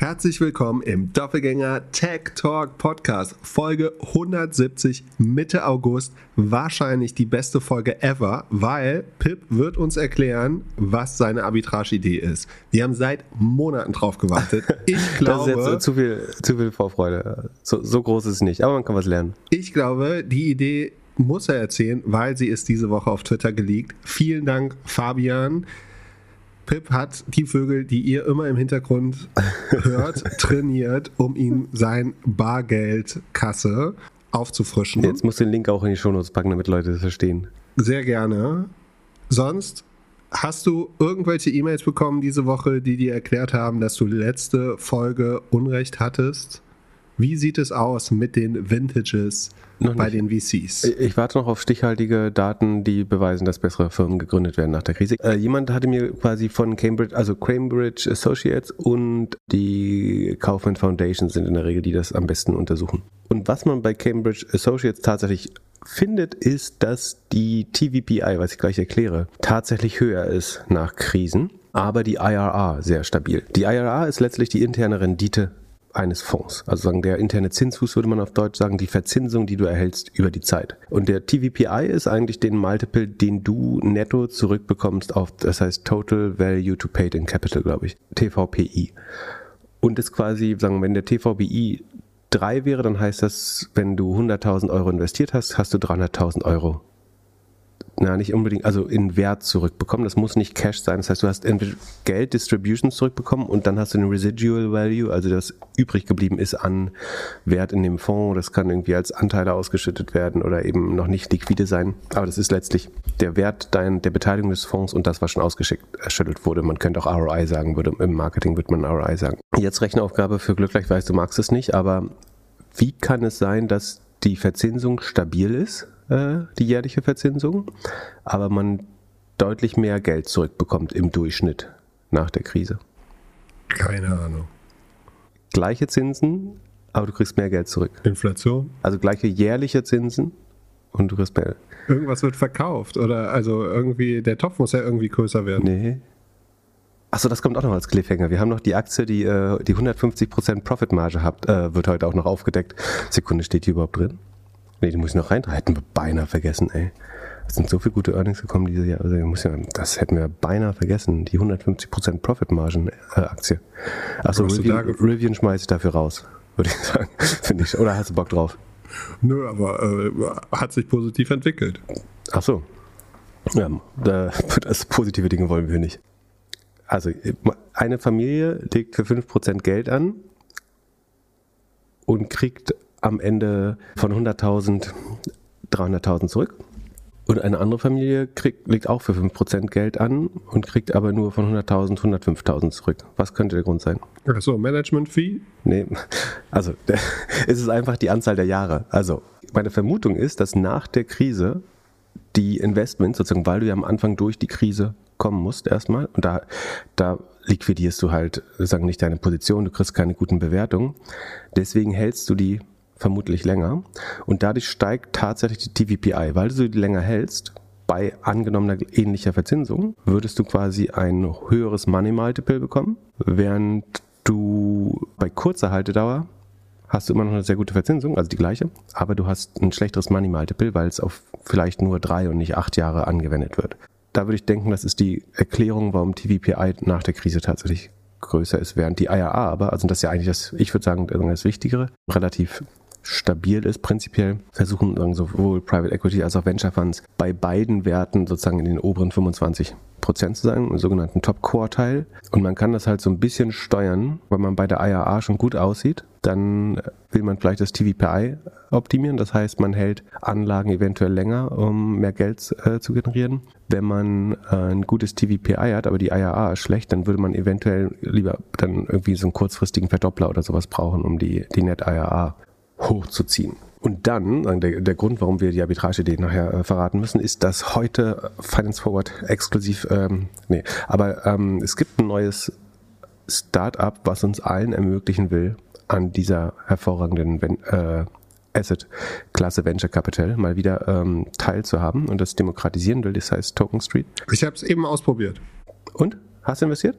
Herzlich willkommen im Doppelgänger Tech Talk Podcast, Folge 170 Mitte August. Wahrscheinlich die beste Folge ever, weil Pip wird uns erklären, was seine Arbitrage-Idee ist. Wir haben seit Monaten drauf gewartet. Ich glaube. das ist jetzt zu viel, zu viel Vorfreude. So, so groß ist es nicht, aber man kann was lernen. Ich glaube, die Idee muss er erzählen, weil sie ist diese Woche auf Twitter geleakt. Vielen Dank, Fabian. Pip hat die Vögel, die ihr immer im Hintergrund hört, trainiert, um ihm sein Bargeldkasse aufzufrischen. Jetzt musst du den Link auch in die Shownotes packen, damit Leute das verstehen. Sehr gerne. Sonst hast du irgendwelche E-Mails bekommen diese Woche, die dir erklärt haben, dass du letzte Folge Unrecht hattest? Wie sieht es aus mit den Vintages noch bei den VCs? Ich warte noch auf stichhaltige Daten, die beweisen, dass bessere Firmen gegründet werden nach der Krise. Äh, jemand hatte mir quasi von Cambridge, also Cambridge Associates und die Kaufman Foundation sind in der Regel, die das am besten untersuchen. Und was man bei Cambridge Associates tatsächlich findet, ist, dass die TVPI, was ich gleich erkläre, tatsächlich höher ist nach Krisen aber die IRA sehr stabil. Die IRA ist letztlich die interne Rendite eines Fonds. Also sagen der interne Zinsfuß würde man auf Deutsch sagen, die Verzinsung, die du erhältst über die Zeit. Und der TVPI ist eigentlich den Multiple, den du netto zurückbekommst auf, das heißt Total Value to Paid in Capital, glaube ich, TVPI. Und ist quasi, sagen, wenn der TVPI 3 wäre, dann heißt das, wenn du 100.000 Euro investiert hast, hast du 300.000 Euro na, nicht unbedingt, also in Wert zurückbekommen. Das muss nicht Cash sein. Das heißt, du hast entweder Geld, Distributions zurückbekommen und dann hast du den Residual Value, also das übrig geblieben ist an Wert in dem Fonds. Das kann irgendwie als Anteile ausgeschüttet werden oder eben noch nicht liquide sein. Aber das ist letztlich der Wert dein, der Beteiligung des Fonds und das, was schon ausgeschüttet wurde. Man könnte auch ROI sagen, würde, im Marketing würde man ROI sagen. Jetzt Rechenaufgabe für Glücklich, ich weiß, du magst es nicht, aber wie kann es sein, dass die Verzinsung stabil ist? Äh, die jährliche Verzinsung, aber man deutlich mehr Geld zurückbekommt im Durchschnitt nach der Krise. Keine Ahnung. Gleiche Zinsen, aber du kriegst mehr Geld zurück. Inflation? Also gleiche jährliche Zinsen und du kriegst mehr. Irgendwas wird verkauft oder also irgendwie, der Topf muss ja irgendwie größer werden. Nee. Achso, das kommt auch noch als Cliffhanger. Wir haben noch die Aktie, die äh, die 150% Profitmarge hat, wird heute auch noch aufgedeckt. Sekunde, steht die überhaupt drin? Nee, die muss ich noch rein. Hätten wir beinahe vergessen, ey. Es sind so viele gute Earnings gekommen dieses Jahr. Also muss ja, das hätten wir beinahe vergessen. Die 150% Profit-Margen-Aktie. Äh, Achso, Rivian, Rivian schmeiße ich dafür raus, würde ich sagen. Finde ich. Oder hast du Bock drauf? Nö, aber äh, hat sich positiv entwickelt. Ach so. Ja, da, das positive Dinge wollen wir nicht. Also, eine Familie legt für 5% Geld an und kriegt am Ende von 100.000 300.000 zurück. Und eine andere Familie kriegt, legt auch für 5% Geld an und kriegt aber nur von 100.000 105.000 zurück. Was könnte der Grund sein? Achso, Management-Fee? Nee, also es ist einfach die Anzahl der Jahre. Also meine Vermutung ist, dass nach der Krise die Investments, sozusagen, weil du ja am Anfang durch die Krise kommen musst erstmal und da, da liquidierst du halt, sagen nicht deine Position, du kriegst keine guten Bewertungen. Deswegen hältst du die vermutlich länger. Und dadurch steigt tatsächlich die TVPI. Weil du die länger hältst, bei angenommener ähnlicher Verzinsung, würdest du quasi ein höheres Money Multiple bekommen, während du bei kurzer Haltedauer hast du immer noch eine sehr gute Verzinsung, also die gleiche, aber du hast ein schlechteres Money Multiple, weil es auf vielleicht nur drei und nicht acht Jahre angewendet wird. Da würde ich denken, das ist die Erklärung, warum TVPI nach der Krise tatsächlich größer ist, während die IRA aber, also das ist ja eigentlich das, ich würde sagen, das Wichtigere, relativ stabil ist. Prinzipiell versuchen sowohl Private Equity als auch Venture Funds bei beiden Werten sozusagen in den oberen 25 Prozent zu sein, im sogenannten Top Quartile. Und man kann das halt so ein bisschen steuern, weil man bei der IRA schon gut aussieht. Dann will man vielleicht das TVPI optimieren. Das heißt, man hält Anlagen eventuell länger, um mehr Geld äh, zu generieren. Wenn man äh, ein gutes TVPI hat, aber die IRA ist schlecht, dann würde man eventuell lieber dann irgendwie so einen kurzfristigen Verdoppler oder sowas brauchen, um die, die Net IRA hochzuziehen. Und dann, äh, der, der Grund, warum wir die Arbitrage-Idee nachher äh, verraten müssen, ist, dass heute Finance Forward exklusiv, ähm, nee, aber ähm, es gibt ein neues Startup, was uns allen ermöglichen will, an dieser hervorragenden äh, Asset-Klasse Venture Capital mal wieder ähm, teilzuhaben und das demokratisieren will. Das heißt Token Street. Ich habe es eben ausprobiert. Und? Hast du investiert?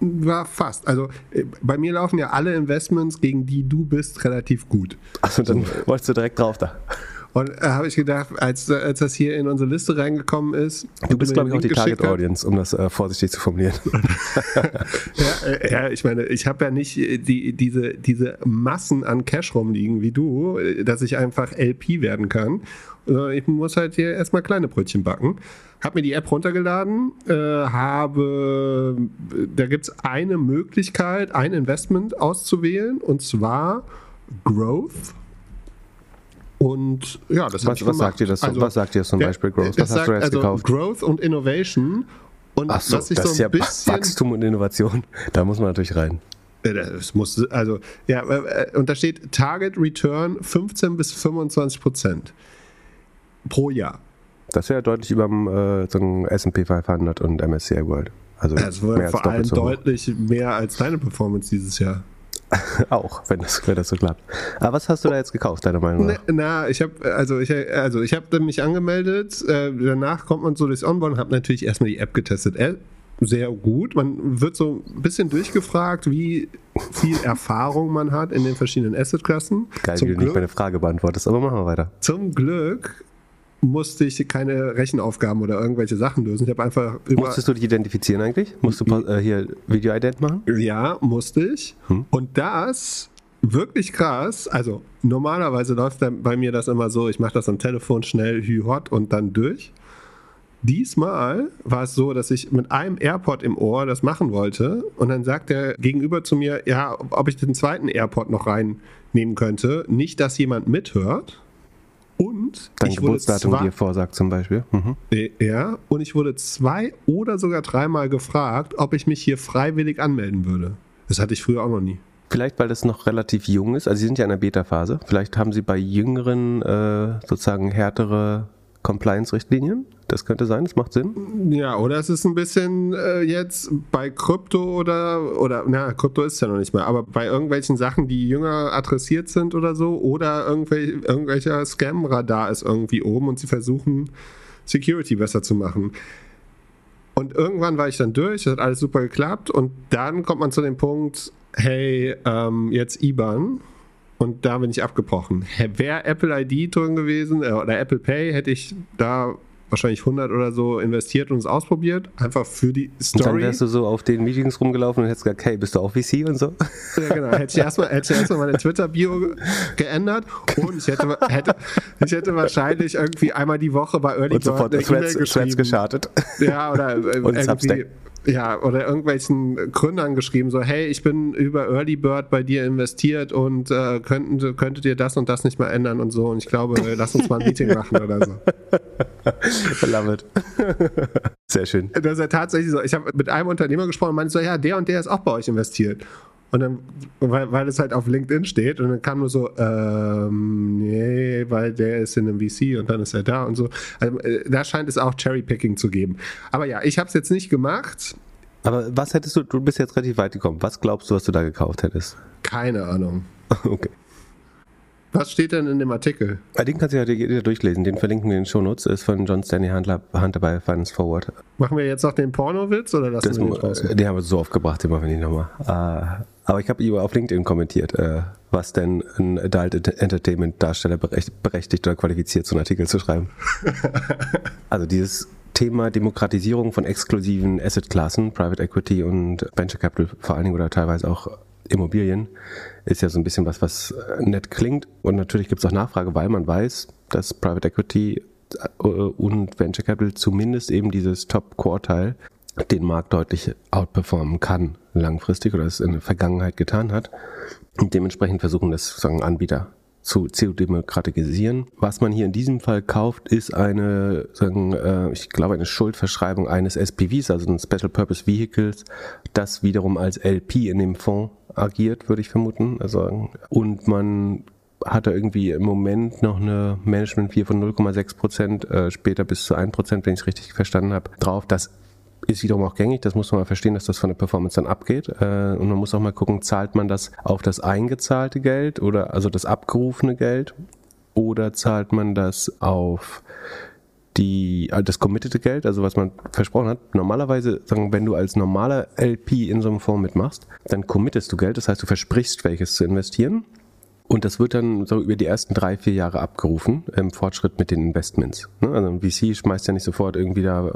War fast. Also äh, bei mir laufen ja alle Investments, gegen die du bist, relativ gut. Achso, dann wolltest du direkt drauf da. Und äh, habe ich gedacht, als, als das hier in unsere Liste reingekommen ist. Du bist, glaube ich, auch die Target hat, Audience, um das äh, vorsichtig zu formulieren. ja, äh, ja, ich meine, ich habe ja nicht die, diese, diese Massen an Cash rumliegen wie du, dass ich einfach LP werden kann. Ich muss halt hier erstmal kleine Brötchen backen. Habe mir die App runtergeladen, äh, habe, da gibt es eine Möglichkeit, ein Investment auszuwählen und zwar Growth und ja, das was, was sagt ihr das? Also, was sagt ihr zum Beispiel Growth? Was hast du jetzt also gekauft? Growth und Innovation. Und Ach so, was ich das so ist ja bisschen, Wachstum und Innovation. Da muss man natürlich rein. Das muss, also, ja, äh, und da steht Target Return 15 bis 25 Prozent pro Jahr. Das wäre deutlich über dem äh, SP 500 und MSCI World. Also das war vor allem deutlich mehr als deine Performance dieses Jahr. auch, wenn das, wenn das so klappt. Aber was hast du da jetzt gekauft, deiner Meinung nach? Na, ich habe also ich, also ich habe mich angemeldet. Äh, danach kommt man so durchs Onboard und habe natürlich erstmal die App getestet. Äh, sehr gut. Man wird so ein bisschen durchgefragt, wie viel Erfahrung man hat in den verschiedenen Assetklassen. Geil, Zum wie du Glück, nicht meine Frage beantwortest, aber machen wir weiter. Zum Glück musste ich keine Rechenaufgaben oder irgendwelche Sachen lösen. Ich habe einfach über Musstest du dich identifizieren eigentlich? Musst du äh, hier Video-Ident machen? Ja, musste ich. Hm. Und das wirklich krass. Also normalerweise läuft bei mir das immer so, ich mache das am Telefon schnell, hü hot und dann durch. Diesmal war es so, dass ich mit einem AirPod im Ohr das machen wollte und dann sagt der Gegenüber zu mir, ja, ob ich den zweiten AirPod noch reinnehmen könnte. Nicht, dass jemand mithört, und Dein ich Geburtsdatum wurde zwei, dir vorsagt zum Beispiel. Mhm. Äh, ja, und ich wurde zwei oder sogar dreimal gefragt, ob ich mich hier freiwillig anmelden würde. Das hatte ich früher auch noch nie. Vielleicht, weil das noch relativ jung ist. Also Sie sind ja in der Beta-Phase. Vielleicht haben Sie bei Jüngeren äh, sozusagen härtere Compliance-Richtlinien? Das könnte sein, das macht Sinn. Ja, oder es ist ein bisschen äh, jetzt bei Krypto oder, oder, na, Krypto ist ja noch nicht mehr, aber bei irgendwelchen Sachen, die jünger adressiert sind oder so, oder irgendwel, irgendwelcher Scam-Radar ist irgendwie oben und sie versuchen, Security besser zu machen. Und irgendwann war ich dann durch, das hat alles super geklappt und dann kommt man zu dem Punkt, hey, ähm, jetzt IBAN und da bin ich abgebrochen. Wäre Apple ID drin gewesen äh, oder Apple Pay, hätte ich da wahrscheinlich 100 oder so investiert und es ausprobiert, einfach für die Story. Und dann wärst du so auf den Meetings rumgelaufen und hättest gesagt, hey, bist du auch VC und so? Ja, genau. Hätte ich erstmal, hätte ich erstmal meine Twitter-Bio geändert und ich hätte, hätte, ich hätte wahrscheinlich irgendwie einmal die Woche bei Early und sofort Bird Threads, Threads geschartet. Ja, oder äh, und irgendwie ja, oder irgendwelchen Gründern geschrieben, so, hey, ich bin über Early Bird bei dir investiert und äh, könnten, könntet ihr das und das nicht mal ändern und so. Und ich glaube, lass uns mal ein Meeting machen oder so. Love it. Sehr schön. Das ist ja tatsächlich so. Ich habe mit einem Unternehmer gesprochen und meinte so, ja, der und der ist auch bei euch investiert. Und dann, weil, weil es halt auf LinkedIn steht und dann kam nur so, ähm, nee, weil der ist in einem VC und dann ist er da und so. Also, äh, da scheint es auch Cherrypicking zu geben. Aber ja, ich habe es jetzt nicht gemacht. Aber was hättest du, du bist jetzt relativ weit gekommen. Was glaubst du, was du da gekauft hättest? Keine Ahnung. Okay. Was steht denn in dem Artikel? Den kannst du ja durchlesen. Den verlinken wir in den Shownotes. Ist von John Stanley Hunter, Hunter bei Finance Forward. Machen wir jetzt noch den Pornowitz oder lassen das, wir den draußen? Den haben wir so oft gebracht, den machen wir nicht nochmal. Uh, aber ich habe über auf LinkedIn kommentiert, uh, was denn ein Adult Entertainment Darsteller berechtigt oder qualifiziert, so einen Artikel zu schreiben. also dieses Thema Demokratisierung von exklusiven Assetklassen, Private Equity und Venture Capital vor allen Dingen oder teilweise auch Immobilien ist ja so ein bisschen was, was äh, nett klingt. Und natürlich gibt es auch Nachfrage, weil man weiß, dass Private Equity äh, und Venture Capital zumindest eben dieses Top-Quartile den Markt deutlich outperformen kann langfristig oder es in der Vergangenheit getan hat. Und dementsprechend versuchen das sozusagen Anbieter zu, zu demokratisieren. Was man hier in diesem Fall kauft, ist eine, sagen, äh, ich glaube, eine Schuldverschreibung eines SPVs, also ein Special Purpose Vehicles, das wiederum als LP in dem Fonds agiert, würde ich vermuten. Also, und man hat da irgendwie im Moment noch eine Management-Fee von 0,6 Prozent, äh, später bis zu 1 Prozent, wenn ich es richtig verstanden habe, drauf. Das ist wiederum auch gängig, das muss man mal verstehen, dass das von der Performance dann abgeht. Äh, und man muss auch mal gucken, zahlt man das auf das eingezahlte Geld oder also das abgerufene Geld oder zahlt man das auf die, äh, das committete Geld, also was man versprochen hat. Normalerweise, sagen, wenn du als normaler LP in so einem Fonds mitmachst, dann committest du Geld, das heißt, du versprichst welches zu investieren. Und das wird dann so über die ersten drei, vier Jahre abgerufen im Fortschritt mit den Investments. Ne? Also ein VC schmeißt ja nicht sofort irgendwie da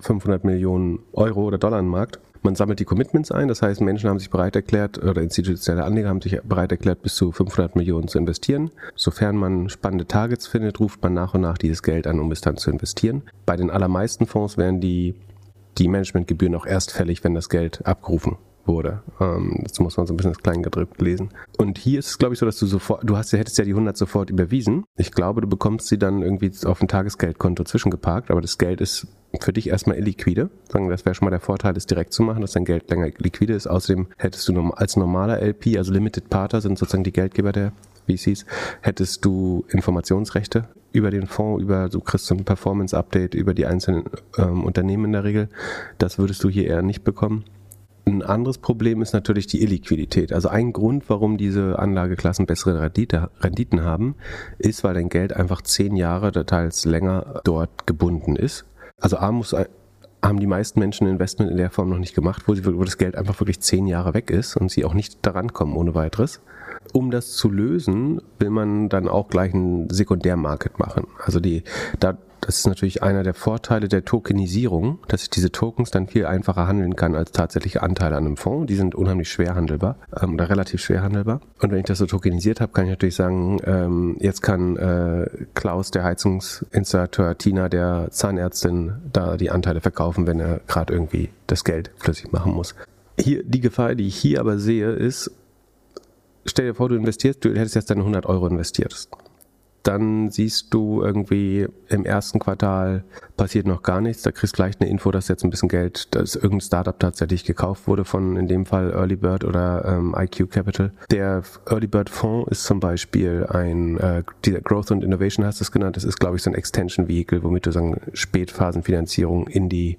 500 Millionen Euro oder Dollar in den Markt, man sammelt die Commitments ein, das heißt, Menschen haben sich bereit erklärt oder institutionelle Anleger haben sich bereit erklärt, bis zu 500 Millionen zu investieren. Sofern man spannende Targets findet, ruft man nach und nach dieses Geld an, um es dann zu investieren. Bei den allermeisten Fonds werden die, die Managementgebühren auch erst fällig, wenn das Geld abgerufen wurde. Ähm, das muss man so ein bisschen das Kleingedrückt lesen. Und hier ist es, glaube ich, so, dass du sofort, du hast, hättest ja die 100 sofort überwiesen. Ich glaube, du bekommst sie dann irgendwie auf ein Tagesgeldkonto zwischengeparkt, aber das Geld ist für dich erstmal illiquide. Das wäre schon mal der Vorteil, das direkt zu machen, dass dein Geld länger liquide ist. Außerdem hättest du als normaler LP, also Limited Partner sind sozusagen die Geldgeber der VCs, hättest du Informationsrechte über den Fonds, über, du kriegst so ein Performance-Update über die einzelnen ähm, Unternehmen in der Regel. Das würdest du hier eher nicht bekommen. Ein anderes Problem ist natürlich die Illiquidität. Also ein Grund, warum diese Anlageklassen bessere Rendite, Renditen haben, ist, weil dein Geld einfach zehn Jahre, teils länger dort gebunden ist. Also A muss haben die meisten Menschen ein Investment in der Form noch nicht gemacht, wo, sie, wo das Geld einfach wirklich zehn Jahre weg ist und sie auch nicht daran kommen ohne weiteres. Um das zu lösen, will man dann auch gleich einen Sekundärmarket machen. Also die, da, das ist natürlich einer der Vorteile der Tokenisierung, dass ich diese Tokens dann viel einfacher handeln kann als tatsächliche Anteile an einem Fonds. Die sind unheimlich schwer handelbar ähm, oder relativ schwer handelbar. Und wenn ich das so tokenisiert habe, kann ich natürlich sagen, ähm, jetzt kann äh, Klaus, der Heizungsinstallateur, Tina, der Zahnärztin, da die Anteile verkaufen, wenn er gerade irgendwie das Geld flüssig machen muss. Hier, die Gefahr, die ich hier aber sehe, ist, stell dir vor, du investierst, du hättest jetzt deine 100 Euro investiert dann siehst du irgendwie im ersten Quartal passiert noch gar nichts. Da kriegst du gleich eine Info, dass jetzt ein bisschen Geld, dass irgendein Startup tatsächlich gekauft wurde von in dem Fall Early Bird oder ähm, IQ Capital. Der Early Bird Fonds ist zum Beispiel ein, äh, dieser Growth and Innovation hast du es genannt. Das ist, glaube ich, so ein Extension Vehicle, womit du sagen Spätphasenfinanzierung in die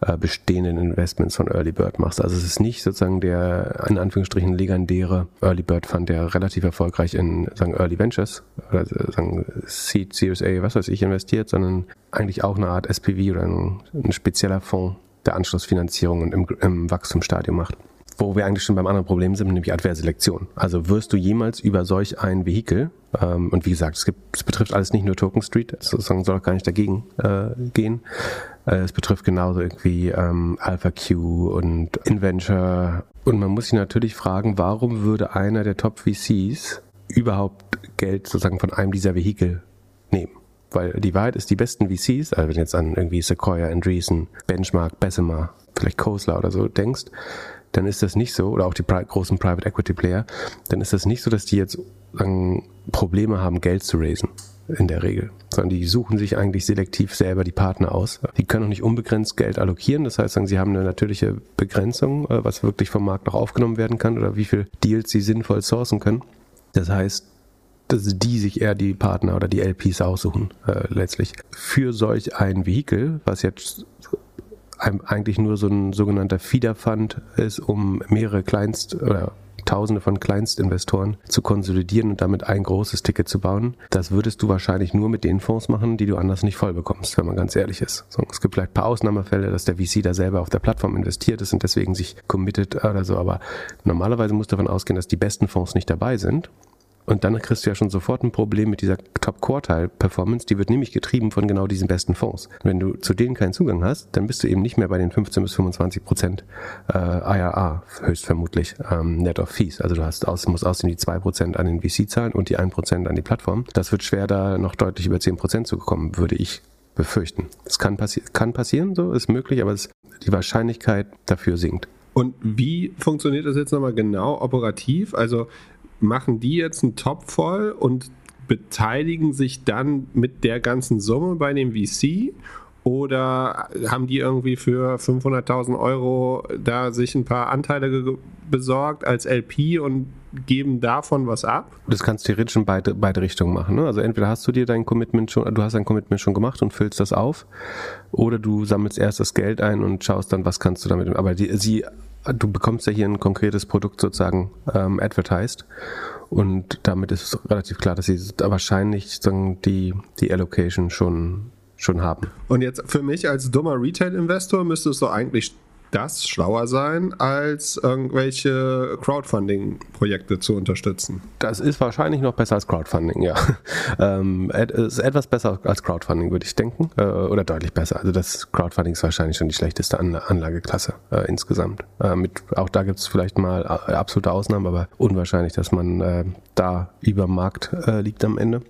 äh, bestehenden Investments von Early Bird machst. Also es ist nicht sozusagen der in Anführungsstrichen legendäre Early Bird Fund, der relativ erfolgreich in sagen Early Ventures oder sagen Seed, Series A, was weiß ich, investiert, sondern eigentlich auch eine Art SPV oder ein, ein spezieller Fonds der Anschlussfinanzierung im, im Wachstumsstadium macht wo wir eigentlich schon beim anderen Problem sind, nämlich Adverselektion. Also wirst du jemals über solch ein Vehikel, ähm, und wie gesagt, es, gibt, es betrifft alles nicht nur Token Street, sozusagen soll auch gar nicht dagegen äh, gehen, äh, es betrifft genauso irgendwie ähm, AlphaQ und Inventure. Und man muss sich natürlich fragen, warum würde einer der Top VCs überhaupt Geld sozusagen von einem dieser Vehikel nehmen? Weil die Wahrheit ist, die besten VCs, also wenn du jetzt an irgendwie Sequoia, Andreessen, Benchmark, Bessemer, vielleicht Kosler oder so denkst, dann ist das nicht so, oder auch die großen Private Equity Player, dann ist das nicht so, dass die jetzt sagen, Probleme haben, Geld zu raisen in der Regel, sondern die suchen sich eigentlich selektiv selber die Partner aus. Die können auch nicht unbegrenzt Geld allokieren, das heißt, sie haben eine natürliche Begrenzung, äh, was wirklich vom Markt noch aufgenommen werden kann oder wie viel Deals sie sinnvoll sourcen können. Das heißt, dass die sich eher die Partner oder die LPs aussuchen, äh, letztlich. Für solch ein Vehikel, was jetzt eigentlich nur so ein sogenannter Feeder Fund ist, um mehrere Kleinst- oder Tausende von Kleinstinvestoren zu konsolidieren und damit ein großes Ticket zu bauen. Das würdest du wahrscheinlich nur mit den Fonds machen, die du anders nicht voll bekommst, wenn man ganz ehrlich ist. So, es gibt vielleicht ein paar Ausnahmefälle, dass der VC da selber auf der Plattform investiert ist und deswegen sich committed oder so, aber normalerweise muss davon ausgehen, dass die besten Fonds nicht dabei sind und dann kriegst du ja schon sofort ein Problem mit dieser Top-Quartile-Performance. Die wird nämlich getrieben von genau diesen besten Fonds. Wenn du zu denen keinen Zugang hast, dann bist du eben nicht mehr bei den 15 bis 25 Prozent äh, IRA, höchstvermutlich, ähm, Net of Fees. Also du hast aus, musst aussehen die 2 Prozent an den VC zahlen und die 1 Prozent an die Plattform. Das wird schwer, da noch deutlich über 10 Prozent zu kommen, würde ich befürchten. Es kann, passi kann passieren, so ist möglich, aber es, die Wahrscheinlichkeit dafür sinkt. Und wie funktioniert das jetzt nochmal genau operativ? Also machen die jetzt einen Topf voll und beteiligen sich dann mit der ganzen Summe bei dem VC? Oder haben die irgendwie für 500.000 Euro da sich ein paar Anteile besorgt als LP und geben davon was ab? Das kannst du theoretisch in beide, beide Richtungen machen. Ne? Also entweder hast du dir dein Commitment schon, du hast dein Commitment schon gemacht und füllst das auf, oder du sammelst erst das Geld ein und schaust dann, was kannst du damit. Aber die, sie du bekommst ja hier ein konkretes Produkt sozusagen ähm, advertised und damit ist es relativ klar, dass sie wahrscheinlich sagen, die, die Allocation schon schon haben. Und jetzt für mich als dummer Retail-Investor müsste es doch eigentlich das schlauer sein, als irgendwelche Crowdfunding-Projekte zu unterstützen. Das ist wahrscheinlich noch besser als Crowdfunding, ja. Ähm, ist etwas besser als Crowdfunding, würde ich denken. Äh, oder deutlich besser. Also das Crowdfunding ist wahrscheinlich schon die schlechteste Anlageklasse äh, insgesamt. Äh, mit, auch da gibt es vielleicht mal äh, absolute Ausnahmen, aber unwahrscheinlich, dass man äh, da über Markt äh, liegt am Ende.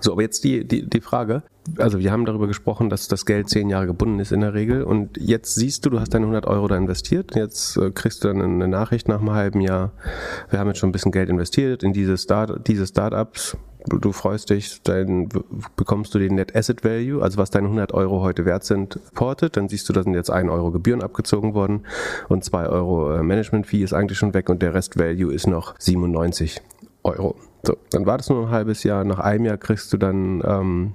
So, aber jetzt die, die, die Frage. Also wir haben darüber gesprochen, dass das Geld zehn Jahre gebunden ist in der Regel. Und jetzt siehst du, du hast deine 100 Euro da investiert. Jetzt äh, kriegst du dann eine Nachricht nach einem halben Jahr. Wir haben jetzt schon ein bisschen Geld investiert in diese, Start, diese Startups. Du, freust dich, dann bekommst du den Net Asset Value, also was deine 100 Euro heute wert sind, portet. Dann siehst du, da sind jetzt 1 Euro Gebühren abgezogen worden und 2 Euro äh, Management Fee ist eigentlich schon weg und der Rest Value ist noch 97 Euro. So, dann wartest du noch ein halbes Jahr. Nach einem Jahr kriegst du dann ähm,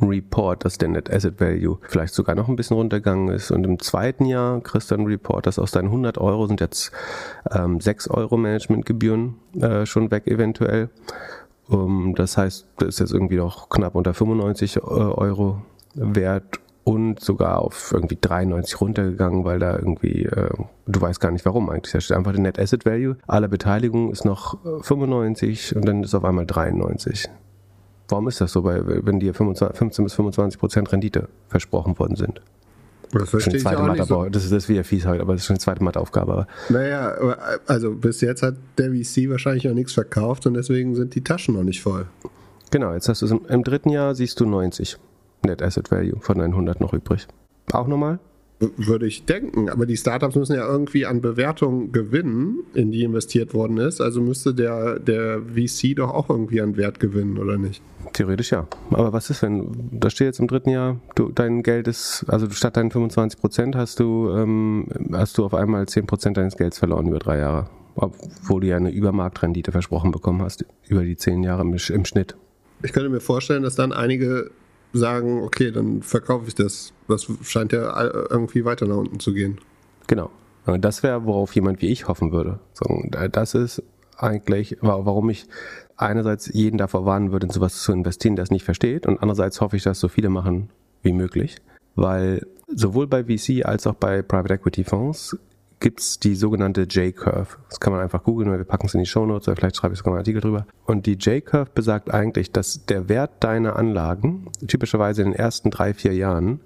einen Report, dass der Net Asset Value vielleicht sogar noch ein bisschen runtergegangen ist. Und im zweiten Jahr kriegst du einen Report, dass aus deinen 100 Euro sind jetzt ähm, 6 Euro Managementgebühren äh, schon weg eventuell. Um, das heißt, das ist jetzt irgendwie noch knapp unter 95 äh, Euro wert und sogar auf irgendwie 93 runtergegangen, weil da irgendwie, äh, du weißt gar nicht warum eigentlich. Da steht einfach der Net Asset Value aller Beteiligungen ist noch 95 äh, und dann ist auf einmal 93. Warum ist das so, weil, wenn dir 25, 15 bis 25 Prozent Rendite versprochen worden sind? Das verstehe ich auch nicht so. Das ist, das ist wieder fies halt, aber das ist schon die zweite Matheaufgabe. Naja, also bis jetzt hat der VC wahrscheinlich noch nichts verkauft und deswegen sind die Taschen noch nicht voll. Genau, jetzt hast du es im, im dritten Jahr siehst du 90. Net Asset Value von 900 noch übrig. Auch nochmal? Würde ich denken, aber die Startups müssen ja irgendwie an Bewertung gewinnen, in die investiert worden ist. Also müsste der, der VC doch auch irgendwie an Wert gewinnen, oder nicht? Theoretisch ja. Aber was ist, wenn, da steht jetzt im dritten Jahr, du, dein Geld ist, also statt deinen 25 Prozent hast du, ähm, hast du auf einmal 10 Prozent deines Gelds verloren über drei Jahre. Obwohl du ja eine Übermarktrendite versprochen bekommen hast, über die zehn Jahre im, im Schnitt. Ich könnte mir vorstellen, dass dann einige sagen, okay, dann verkaufe ich das. Das scheint ja irgendwie weiter nach unten zu gehen. Genau. Das wäre, worauf jemand wie ich hoffen würde. Das ist eigentlich, warum ich einerseits jeden davor warnen würde, in sowas zu investieren, der es nicht versteht. Und andererseits hoffe ich, dass so viele machen wie möglich. Weil sowohl bei VC als auch bei Private Equity Fonds gibt es die sogenannte J-Curve. Das kann man einfach googeln, wir packen es in die Show Notes oder vielleicht schreibe ich sogar einen Artikel drüber. Und die J-Curve besagt eigentlich, dass der Wert deiner Anlagen typischerweise in den ersten drei, vier Jahren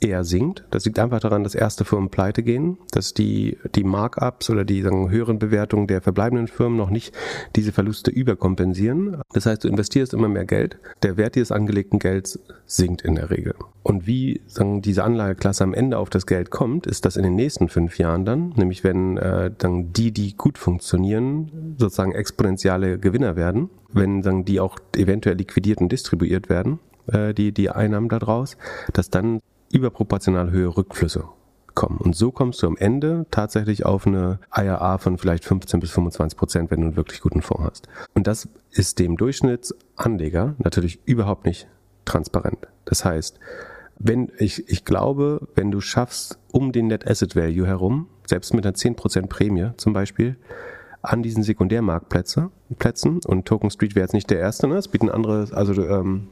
eher sinkt. Das liegt einfach daran, dass erste Firmen pleite gehen, dass die, die Markups oder die sagen, höheren Bewertungen der verbleibenden Firmen noch nicht diese Verluste überkompensieren. Das heißt, du investierst immer mehr Geld. Der Wert dieses angelegten Gelds sinkt in der Regel. Und wie sagen, diese Anlageklasse am Ende auf das Geld kommt, ist das in den nächsten fünf Jahren dann, nämlich wenn äh, dann die, die gut funktionieren, sozusagen exponentielle Gewinner werden, wenn sagen, die auch eventuell liquidiert und distribuiert werden, äh, die, die Einnahmen daraus, dass dann überproportional höhere Rückflüsse kommen. Und so kommst du am Ende tatsächlich auf eine IRA von vielleicht 15 bis 25 Prozent, wenn du einen wirklich guten Fonds hast. Und das ist dem Durchschnittsanleger natürlich überhaupt nicht transparent. Das heißt, wenn ich, ich glaube, wenn du schaffst, um den Net Asset Value herum, selbst mit einer 10% Prämie zum Beispiel, an diesen Sekundärmarktplätzen, Plätzen, und Token Street wäre jetzt nicht der erste, ne? es bieten andere, also ähm,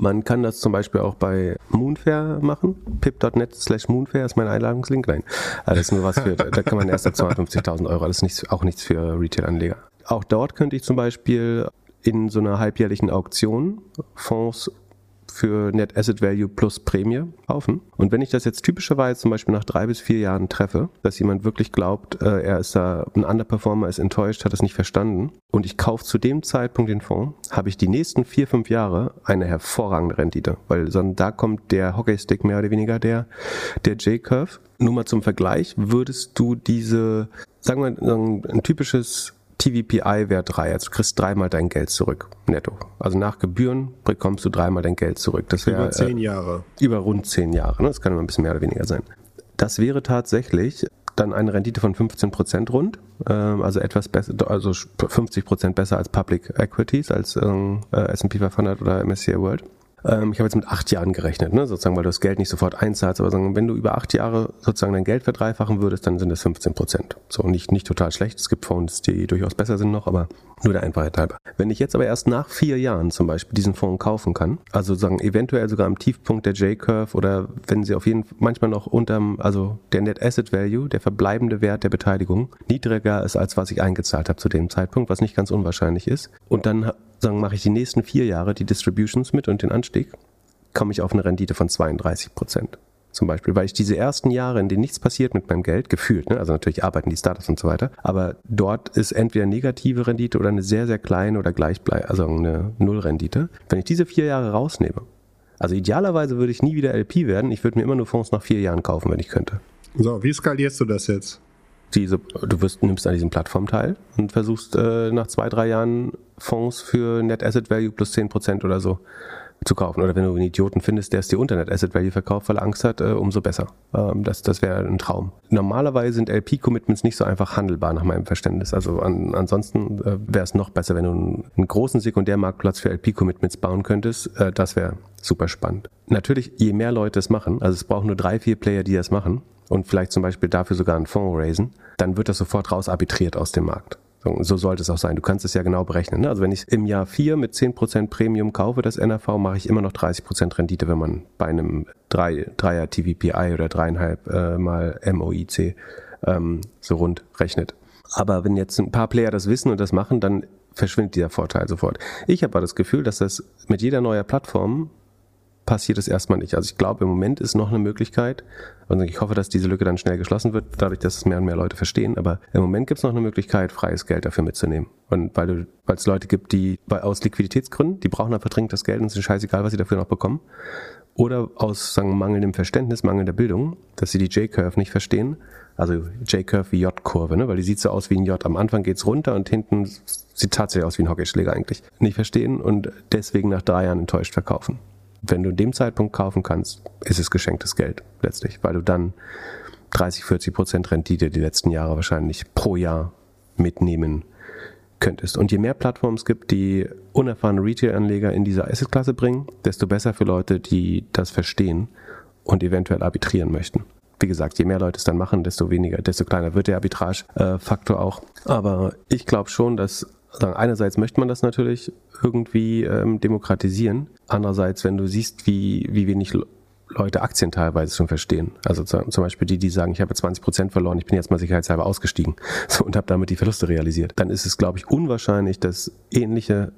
man kann das zum Beispiel auch bei Moonfair machen. pip.net slash Moonfair ist mein Einladungslink. Nein, das ist nur was für, da kann man erst ab 250.000 Euro. Das ist nichts, auch nichts für Retail-Anleger. Auch dort könnte ich zum Beispiel in so einer halbjährlichen Auktion Fonds für Net Asset Value plus Prämie kaufen. Und wenn ich das jetzt typischerweise zum Beispiel nach drei bis vier Jahren treffe, dass jemand wirklich glaubt, äh, er ist da ein Underperformer, ist enttäuscht, hat es nicht verstanden und ich kaufe zu dem Zeitpunkt den Fonds, habe ich die nächsten vier, fünf Jahre eine hervorragende Rendite, weil sondern da kommt der Hockeystick mehr oder weniger der, der J-Curve. Nur mal zum Vergleich, würdest du diese, sagen wir, ein typisches TVPI-Wert 3. Also du kriegst dreimal dein Geld zurück, netto. Also nach Gebühren bekommst du dreimal dein Geld zurück. Das wär, über zehn Jahre. Äh, über rund zehn Jahre. Ne? Das kann immer ein bisschen mehr oder weniger sein. Das wäre tatsächlich dann eine Rendite von 15 Prozent rund, ähm, also etwas besser, also 50 Prozent besser als Public Equities, als ähm, äh, S&P 500 oder MSCI World. Ähm, ich habe jetzt mit acht Jahren gerechnet, ne? sozusagen, weil du das Geld nicht sofort einzahlst, aber sagen, wenn du über acht Jahre sozusagen dein Geld verdreifachen würdest, dann sind es 15 Prozent. So, nicht, nicht total schlecht. Es gibt Fonds, die durchaus besser sind noch, aber nur der Einfachheit halber. Wenn ich jetzt aber erst nach vier Jahren zum Beispiel diesen Fonds kaufen kann, also sagen eventuell sogar am Tiefpunkt der J-Curve oder wenn sie auf jeden Fall manchmal noch unterm, also der Net Asset Value, der verbleibende Wert der Beteiligung, niedriger ist als was ich eingezahlt habe zu dem Zeitpunkt, was nicht ganz unwahrscheinlich ist. Und dann sagen, mache ich die nächsten vier Jahre die Distributions mit und den Anstieg, komme ich auf eine Rendite von 32 Prozent zum Beispiel, weil ich diese ersten Jahre, in denen nichts passiert mit meinem Geld, gefühlt, ne? also natürlich arbeiten die Startups und so weiter, aber dort ist entweder negative Rendite oder eine sehr, sehr kleine oder gleichbleib, also eine Nullrendite. Wenn ich diese vier Jahre rausnehme, also idealerweise würde ich nie wieder LP werden, ich würde mir immer nur Fonds nach vier Jahren kaufen, wenn ich könnte. So, wie skalierst du das jetzt? Diese, du wirst, nimmst an diesem Plattform teil und versuchst äh, nach zwei, drei Jahren Fonds für Net Asset Value plus 10% oder so zu kaufen. Oder wenn du einen Idioten findest, der es dir unter Net Asset Value verkauft, weil er Angst hat, äh, umso besser. Ähm, das das wäre ein Traum. Normalerweise sind LP-Commitments nicht so einfach handelbar nach meinem Verständnis. Also an, ansonsten äh, wäre es noch besser, wenn du einen, einen großen Sekundärmarktplatz für LP-Commitments bauen könntest. Äh, das wäre super spannend. Natürlich, je mehr Leute es machen, also es brauchen nur drei, vier Player, die das machen und vielleicht zum Beispiel dafür sogar einen Fonds raisen, dann wird das sofort rausarbitriert aus dem Markt. So sollte es auch sein. Du kannst es ja genau berechnen. Ne? Also wenn ich im Jahr 4 mit 10% Premium kaufe, das NRV, mache ich immer noch 30% Rendite, wenn man bei einem 3, 3er TVPI oder 3,5 äh, mal MOIC ähm, so rund rechnet. Aber wenn jetzt ein paar Player das wissen und das machen, dann verschwindet dieser Vorteil sofort. Ich habe aber das Gefühl, dass das mit jeder neuer Plattform passiert es erstmal nicht. Also ich glaube, im Moment ist noch eine Möglichkeit, und ich hoffe, dass diese Lücke dann schnell geschlossen wird, dadurch, dass es mehr und mehr Leute verstehen, aber im Moment gibt es noch eine Möglichkeit, freies Geld dafür mitzunehmen. Und weil es Leute gibt, die aus Liquiditätsgründen, die brauchen einfach dringend das Geld und es ist scheißegal, was sie dafür noch bekommen. Oder aus sagen, mangelndem Verständnis, mangelnder Bildung, dass sie die J-Curve nicht verstehen. Also J-Curve wie J-Kurve, ne? weil die sieht so aus wie ein J. Am Anfang geht's runter und hinten sieht tatsächlich aus wie ein Hockeyschläger eigentlich. Nicht verstehen und deswegen nach drei Jahren enttäuscht verkaufen wenn du in dem Zeitpunkt kaufen kannst, ist es geschenktes Geld letztlich, weil du dann 30, 40 Prozent Rendite die letzten Jahre wahrscheinlich pro Jahr mitnehmen könntest. Und je mehr Plattformen es gibt, die unerfahrene Retail-Anleger in diese Asset-Klasse bringen, desto besser für Leute, die das verstehen und eventuell arbitrieren möchten. Wie gesagt, je mehr Leute es dann machen, desto weniger, desto kleiner wird der Arbitrage-Faktor auch. Aber ich glaube schon, dass sagen, einerseits möchte man das natürlich irgendwie ähm, demokratisieren. Andererseits, wenn du siehst, wie, wie wenig Leute Aktien teilweise schon verstehen. Also zum Beispiel die, die sagen, ich habe 20 Prozent verloren, ich bin jetzt mal sicherheitshalber ausgestiegen so, und habe damit die Verluste realisiert. Dann ist es, glaube ich, unwahrscheinlich, dass ähnliche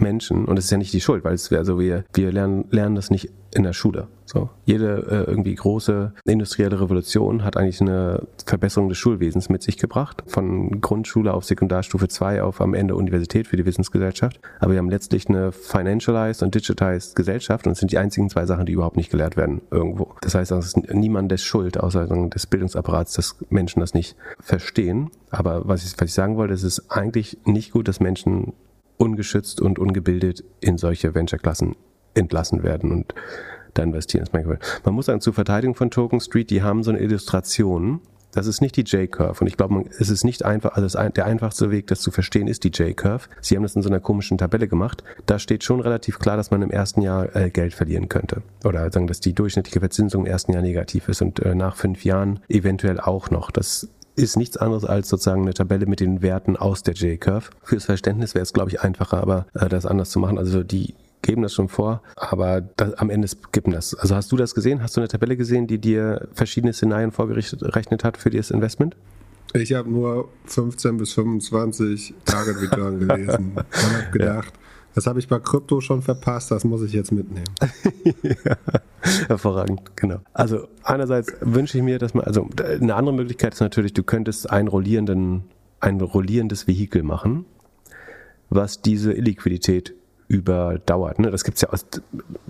Menschen, und es ist ja nicht die Schuld, weil es, also wir, wir lernen, lernen das nicht in der Schule. So. Jede äh, irgendwie große industrielle Revolution hat eigentlich eine Verbesserung des Schulwesens mit sich gebracht. Von Grundschule auf Sekundarstufe 2 auf am Ende Universität für die Wissensgesellschaft. Aber wir haben letztlich eine financialized und digitized Gesellschaft und es sind die einzigen zwei Sachen, die überhaupt nicht gelehrt werden irgendwo. Das heißt, es ist niemandes Schuld, außer des Bildungsapparats, dass Menschen das nicht verstehen. Aber was ich, was ich sagen wollte, es ist eigentlich nicht gut, dass Menschen ungeschützt und ungebildet in solche Venture-Klassen entlassen werden und da investieren. Man muss sagen, zur Verteidigung von Token Street, die haben so eine Illustration. Das ist nicht die J-Curve. Und ich glaube, es ist nicht einfach, also der einfachste Weg, das zu verstehen, ist die J-Curve. Sie haben das in so einer komischen Tabelle gemacht. Da steht schon relativ klar, dass man im ersten Jahr äh, Geld verlieren könnte. Oder sagen, dass die durchschnittliche Verzinsung im ersten Jahr negativ ist und äh, nach fünf Jahren eventuell auch noch. Das ist nichts anderes als sozusagen eine Tabelle mit den Werten aus der J-Curve. Fürs Verständnis wäre es, glaube ich, einfacher, aber äh, das anders zu machen. Also die geben das schon vor, aber das, am Ende gibt das. Also hast du das gesehen? Hast du eine Tabelle gesehen, die dir verschiedene Szenarien vorgerechnet hat für das Investment? Ich habe nur 15 bis 25 Target Return gelesen und habe gedacht, ja. Das habe ich bei Krypto schon verpasst, das muss ich jetzt mitnehmen. ja, hervorragend, genau. Also einerseits wünsche ich mir, dass man, also eine andere Möglichkeit ist natürlich, du könntest einen rollierenden, ein rollierendes Vehikel machen, was diese Illiquidität überdauert. Ne? Das gibt's ja aus,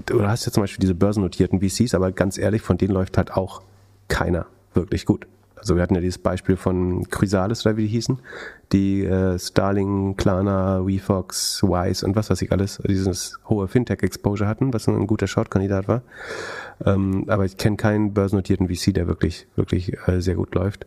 du hast ja zum Beispiel diese börsennotierten VCs, aber ganz ehrlich, von denen läuft halt auch keiner wirklich gut. Also wir hatten ja dieses Beispiel von Chrysalis oder wie die hießen, die äh, Starling, Klarna, WeFox, Wise und was weiß ich alles, dieses hohe Fintech-Exposure hatten, was ein guter Short-Kandidat war. Ähm, aber ich kenne keinen börsennotierten VC, der wirklich, wirklich äh, sehr gut läuft.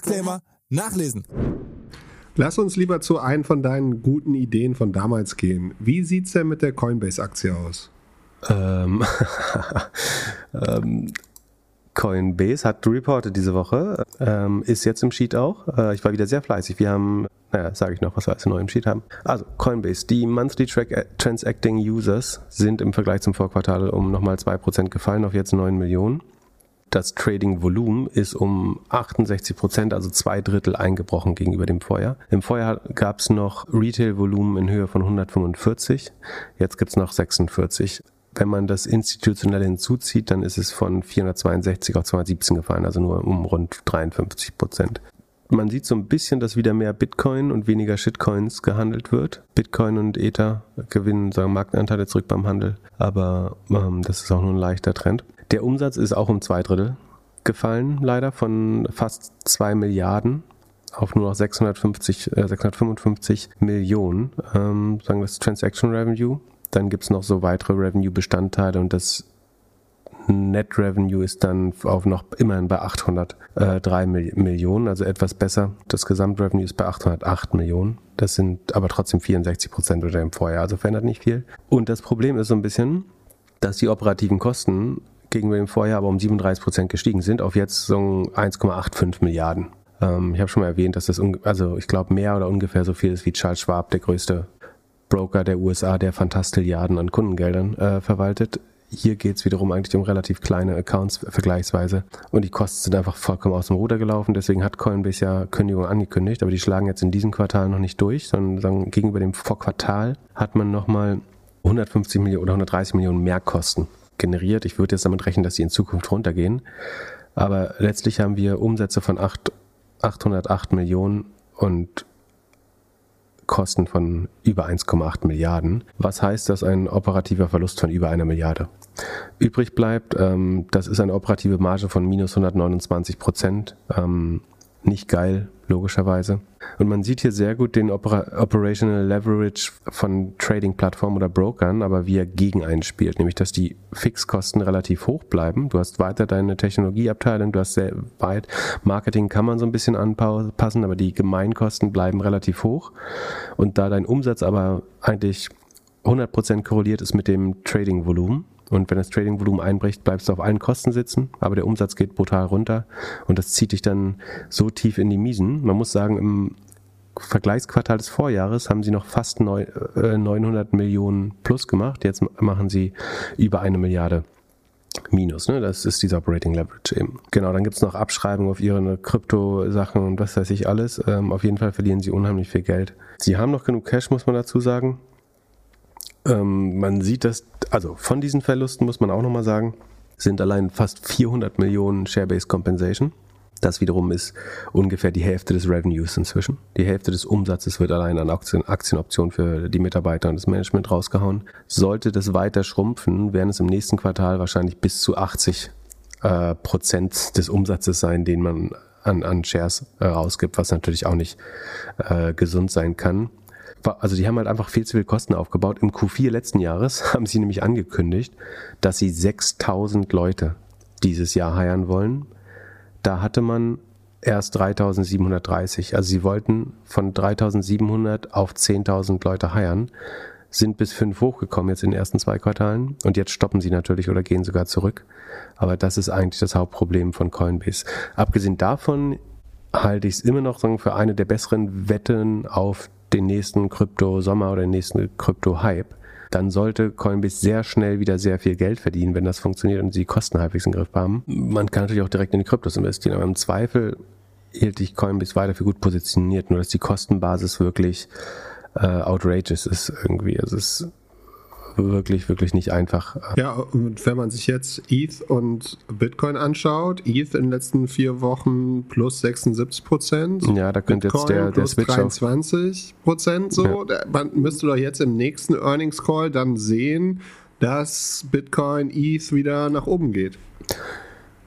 Disclaimer nachlesen. Lass uns lieber zu einem von deinen guten Ideen von damals gehen. Wie sieht es denn mit der Coinbase-Aktie aus? Ähm, ähm, Coinbase hat reported diese Woche, ähm, ist jetzt im Sheet auch. Äh, ich war wieder sehr fleißig. Wir haben, naja, sage ich noch, was wir alles neu im Sheet haben. Also Coinbase, die Monthly Track äh, Transacting Users sind im Vergleich zum Vorquartal um nochmal 2% gefallen auf jetzt 9 Millionen das Trading-Volumen ist um 68 Prozent, also zwei Drittel eingebrochen gegenüber dem Vorjahr. Im Vorjahr gab es noch Retail-Volumen in Höhe von 145, jetzt gibt es noch 46. Wenn man das institutionell hinzuzieht, dann ist es von 462 auf 217 gefallen, also nur um rund 53 Prozent. Man sieht so ein bisschen, dass wieder mehr Bitcoin und weniger Shitcoins gehandelt wird. Bitcoin und Ether gewinnen sagen Marktanteile zurück beim Handel, aber ähm, das ist auch nur ein leichter Trend. Der Umsatz ist auch um zwei Drittel gefallen, leider, von fast zwei Milliarden auf nur noch 650, äh, 655 Millionen, ähm, sagen wir das Transaction Revenue. Dann gibt es noch so weitere Revenue-Bestandteile und das Net Revenue ist dann auf noch immerhin bei 803 Millionen, also etwas besser. Das Gesamtrevenue ist bei 808 Millionen. Das sind aber trotzdem 64 Prozent unter dem Vorjahr, also verändert nicht viel. Und das Problem ist so ein bisschen, dass die operativen Kosten gegenüber dem Vorjahr aber um 37 Prozent gestiegen sind auf jetzt so 1,85 Milliarden. Ähm, ich habe schon mal erwähnt, dass das, also ich glaube, mehr oder ungefähr so viel ist wie Charles Schwab, der größte Broker der USA, der Fantastilliarden an Kundengeldern äh, verwaltet. Hier geht es wiederum eigentlich um relativ kleine Accounts vergleichsweise und die Kosten sind einfach vollkommen aus dem Ruder gelaufen. Deswegen hat Coinbase ja Kündigung angekündigt, aber die schlagen jetzt in diesem Quartal noch nicht durch, sondern gegenüber dem Vorquartal hat man nochmal 150 Millionen oder 130 Millionen mehr Kosten generiert. Ich würde jetzt damit rechnen, dass sie in Zukunft runtergehen. Aber letztlich haben wir Umsätze von 8, 808 Millionen und Kosten von über 1,8 Milliarden. Was heißt das? Ein operativer Verlust von über einer Milliarde. Übrig bleibt, ähm, das ist eine operative Marge von minus 129 Prozent. Ähm, nicht geil, logischerweise. Und man sieht hier sehr gut den Opera Operational Leverage von Trading-Plattformen oder Brokern, aber wie er gegen einen spielt, nämlich dass die Fixkosten relativ hoch bleiben. Du hast weiter deine Technologieabteilung, du hast sehr weit Marketing kann man so ein bisschen anpassen, aber die Gemeinkosten bleiben relativ hoch. Und da dein Umsatz aber eigentlich 100% korreliert ist mit dem Trading-Volumen, und wenn das Trading-Volumen einbricht, bleibst du auf allen Kosten sitzen, aber der Umsatz geht brutal runter und das zieht dich dann so tief in die Miesen. Man muss sagen, im Vergleichsquartal des Vorjahres haben sie noch fast 900 äh, Millionen plus gemacht. Jetzt machen sie über eine Milliarde Minus, ne? Das ist dieser Operating Leverage eben. Genau, dann gibt es noch Abschreibungen auf ihre Krypto-Sachen und was weiß ich alles. Ähm, auf jeden Fall verlieren sie unheimlich viel Geld. Sie haben noch genug Cash, muss man dazu sagen. Ähm, man sieht das, also von diesen Verlusten muss man auch nochmal sagen, sind allein fast 400 Millionen Share-Based Compensation. Das wiederum ist ungefähr die Hälfte des Revenues inzwischen. Die Hälfte des Umsatzes wird allein an Aktien, Aktienoptionen für die Mitarbeiter und das Management rausgehauen. Sollte das weiter schrumpfen, werden es im nächsten Quartal wahrscheinlich bis zu 80 äh, Prozent des Umsatzes sein, den man an, an Shares äh, rausgibt, was natürlich auch nicht äh, gesund sein kann also die haben halt einfach viel zu viel Kosten aufgebaut. Im Q4 letzten Jahres haben sie nämlich angekündigt, dass sie 6000 Leute dieses Jahr heiern wollen. Da hatte man erst 3730. Also sie wollten von 3700 auf 10.000 Leute heiern, sind bis 5 hochgekommen jetzt in den ersten zwei Quartalen und jetzt stoppen sie natürlich oder gehen sogar zurück. Aber das ist eigentlich das Hauptproblem von Coinbase. Abgesehen davon halte ich es immer noch für eine der besseren Wetten auf den nächsten Krypto-Sommer oder den nächsten Krypto-Hype, dann sollte Coinbase sehr schnell wieder sehr viel Geld verdienen, wenn das funktioniert und sie Kosten halbwegs im Griff haben. Man kann natürlich auch direkt in die Kryptos investieren, aber im Zweifel hielt ich Coinbase weiter für gut positioniert, nur dass die Kostenbasis wirklich äh, outrageous ist irgendwie. Also es ist wirklich, wirklich nicht einfach. Ja, und wenn man sich jetzt ETH und Bitcoin anschaut, ETH in den letzten vier Wochen plus 76 Prozent. Ja, da könnte jetzt der, der plus Switch auf 23 Prozent so. Da- Man müsste doch jetzt im nächsten Earnings Call dann sehen, dass Bitcoin, ETH wieder nach oben geht.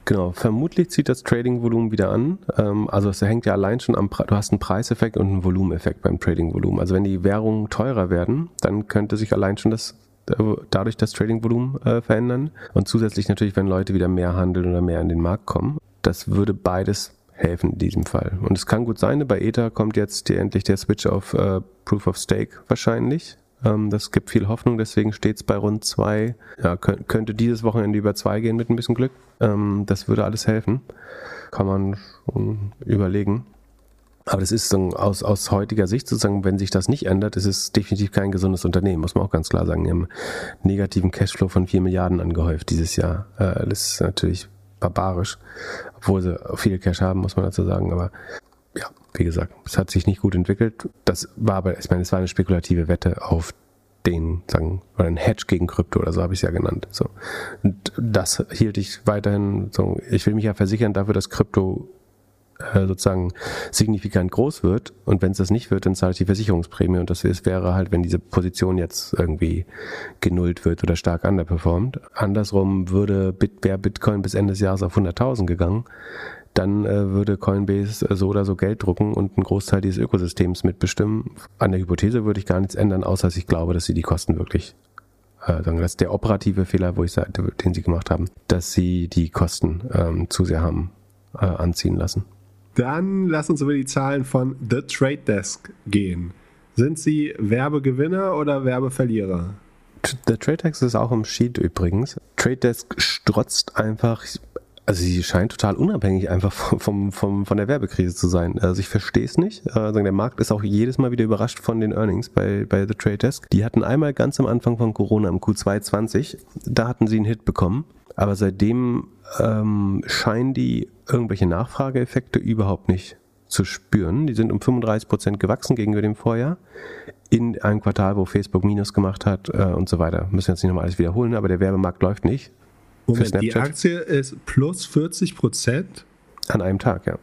Genau, vermutlich zieht das Trading-Volumen wieder an. Ähm, also es hängt ja allein schon am, Pre- du hast einen Preiseffekt und einen Volumeneffekt beim Trading-Volumen. Also wenn die Währungen teurer werden, dann könnte sich allein schon das dadurch das Trading-Volumen äh, verändern. Und zusätzlich natürlich, wenn Leute wieder mehr handeln oder mehr in den Markt kommen. Das würde beides helfen in diesem Fall. Und es kann gut sein, bei Ether kommt jetzt die, endlich der Switch auf äh, Proof of Stake wahrscheinlich. Ähm, das gibt viel Hoffnung, deswegen steht es bei rund zwei. Ja, könnt, könnte dieses Wochenende über zwei gehen mit ein bisschen Glück. Ähm, das würde alles helfen. Kann man schon überlegen. Aber das ist so aus, aus heutiger Sicht sozusagen, wenn sich das nicht ändert, ist es definitiv kein gesundes Unternehmen, muss man auch ganz klar sagen. Die haben negativen Cashflow von 4 Milliarden angehäuft dieses Jahr. Äh, das ist natürlich barbarisch, obwohl sie viel Cash haben, muss man dazu sagen. Aber ja, wie gesagt, es hat sich nicht gut entwickelt. Das war aber, ich meine, es war eine spekulative Wette auf den, sagen, oder ein Hedge gegen Krypto oder so habe ich es ja genannt. So. Und das hielt ich weiterhin so, ich will mich ja versichern dafür, dass Krypto äh, sozusagen signifikant groß wird und wenn es das nicht wird, dann zahle ich die Versicherungsprämie und das wäre halt, wenn diese Position jetzt irgendwie genullt wird oder stark underperformt. Andersrum würde Bit, wäre Bitcoin bis Ende des Jahres auf 100.000 gegangen, dann äh, würde Coinbase äh, so oder so Geld drucken und einen Großteil dieses Ökosystems mitbestimmen. An der Hypothese würde ich gar nichts ändern, außer dass ich glaube, dass sie die Kosten wirklich sagen, das ist der operative Fehler, wo ich den sie gemacht haben, dass sie die Kosten ähm, zu sehr haben äh, anziehen lassen. Dann lass uns über die Zahlen von The Trade Desk gehen. Sind sie Werbegewinner oder Werbeverlierer? Der TradeX ist auch im Sheet übrigens. Trade Desk strotzt einfach, also sie scheint total unabhängig einfach vom, vom, von der Werbekrise zu sein. Also ich verstehe es nicht. Also der Markt ist auch jedes Mal wieder überrascht von den Earnings bei, bei The Trade Desk. Die hatten einmal ganz am Anfang von Corona im Q2 20, da hatten sie einen Hit bekommen. Aber seitdem ähm, scheinen die irgendwelche Nachfrageeffekte überhaupt nicht zu spüren. Die sind um 35 Prozent gewachsen gegenüber dem Vorjahr in einem Quartal, wo Facebook Minus gemacht hat äh, und so weiter. Müssen wir jetzt nicht nochmal alles wiederholen, aber der Werbemarkt läuft nicht. Moment, die? Aktie ist plus 40 Prozent. An einem Tag, ja.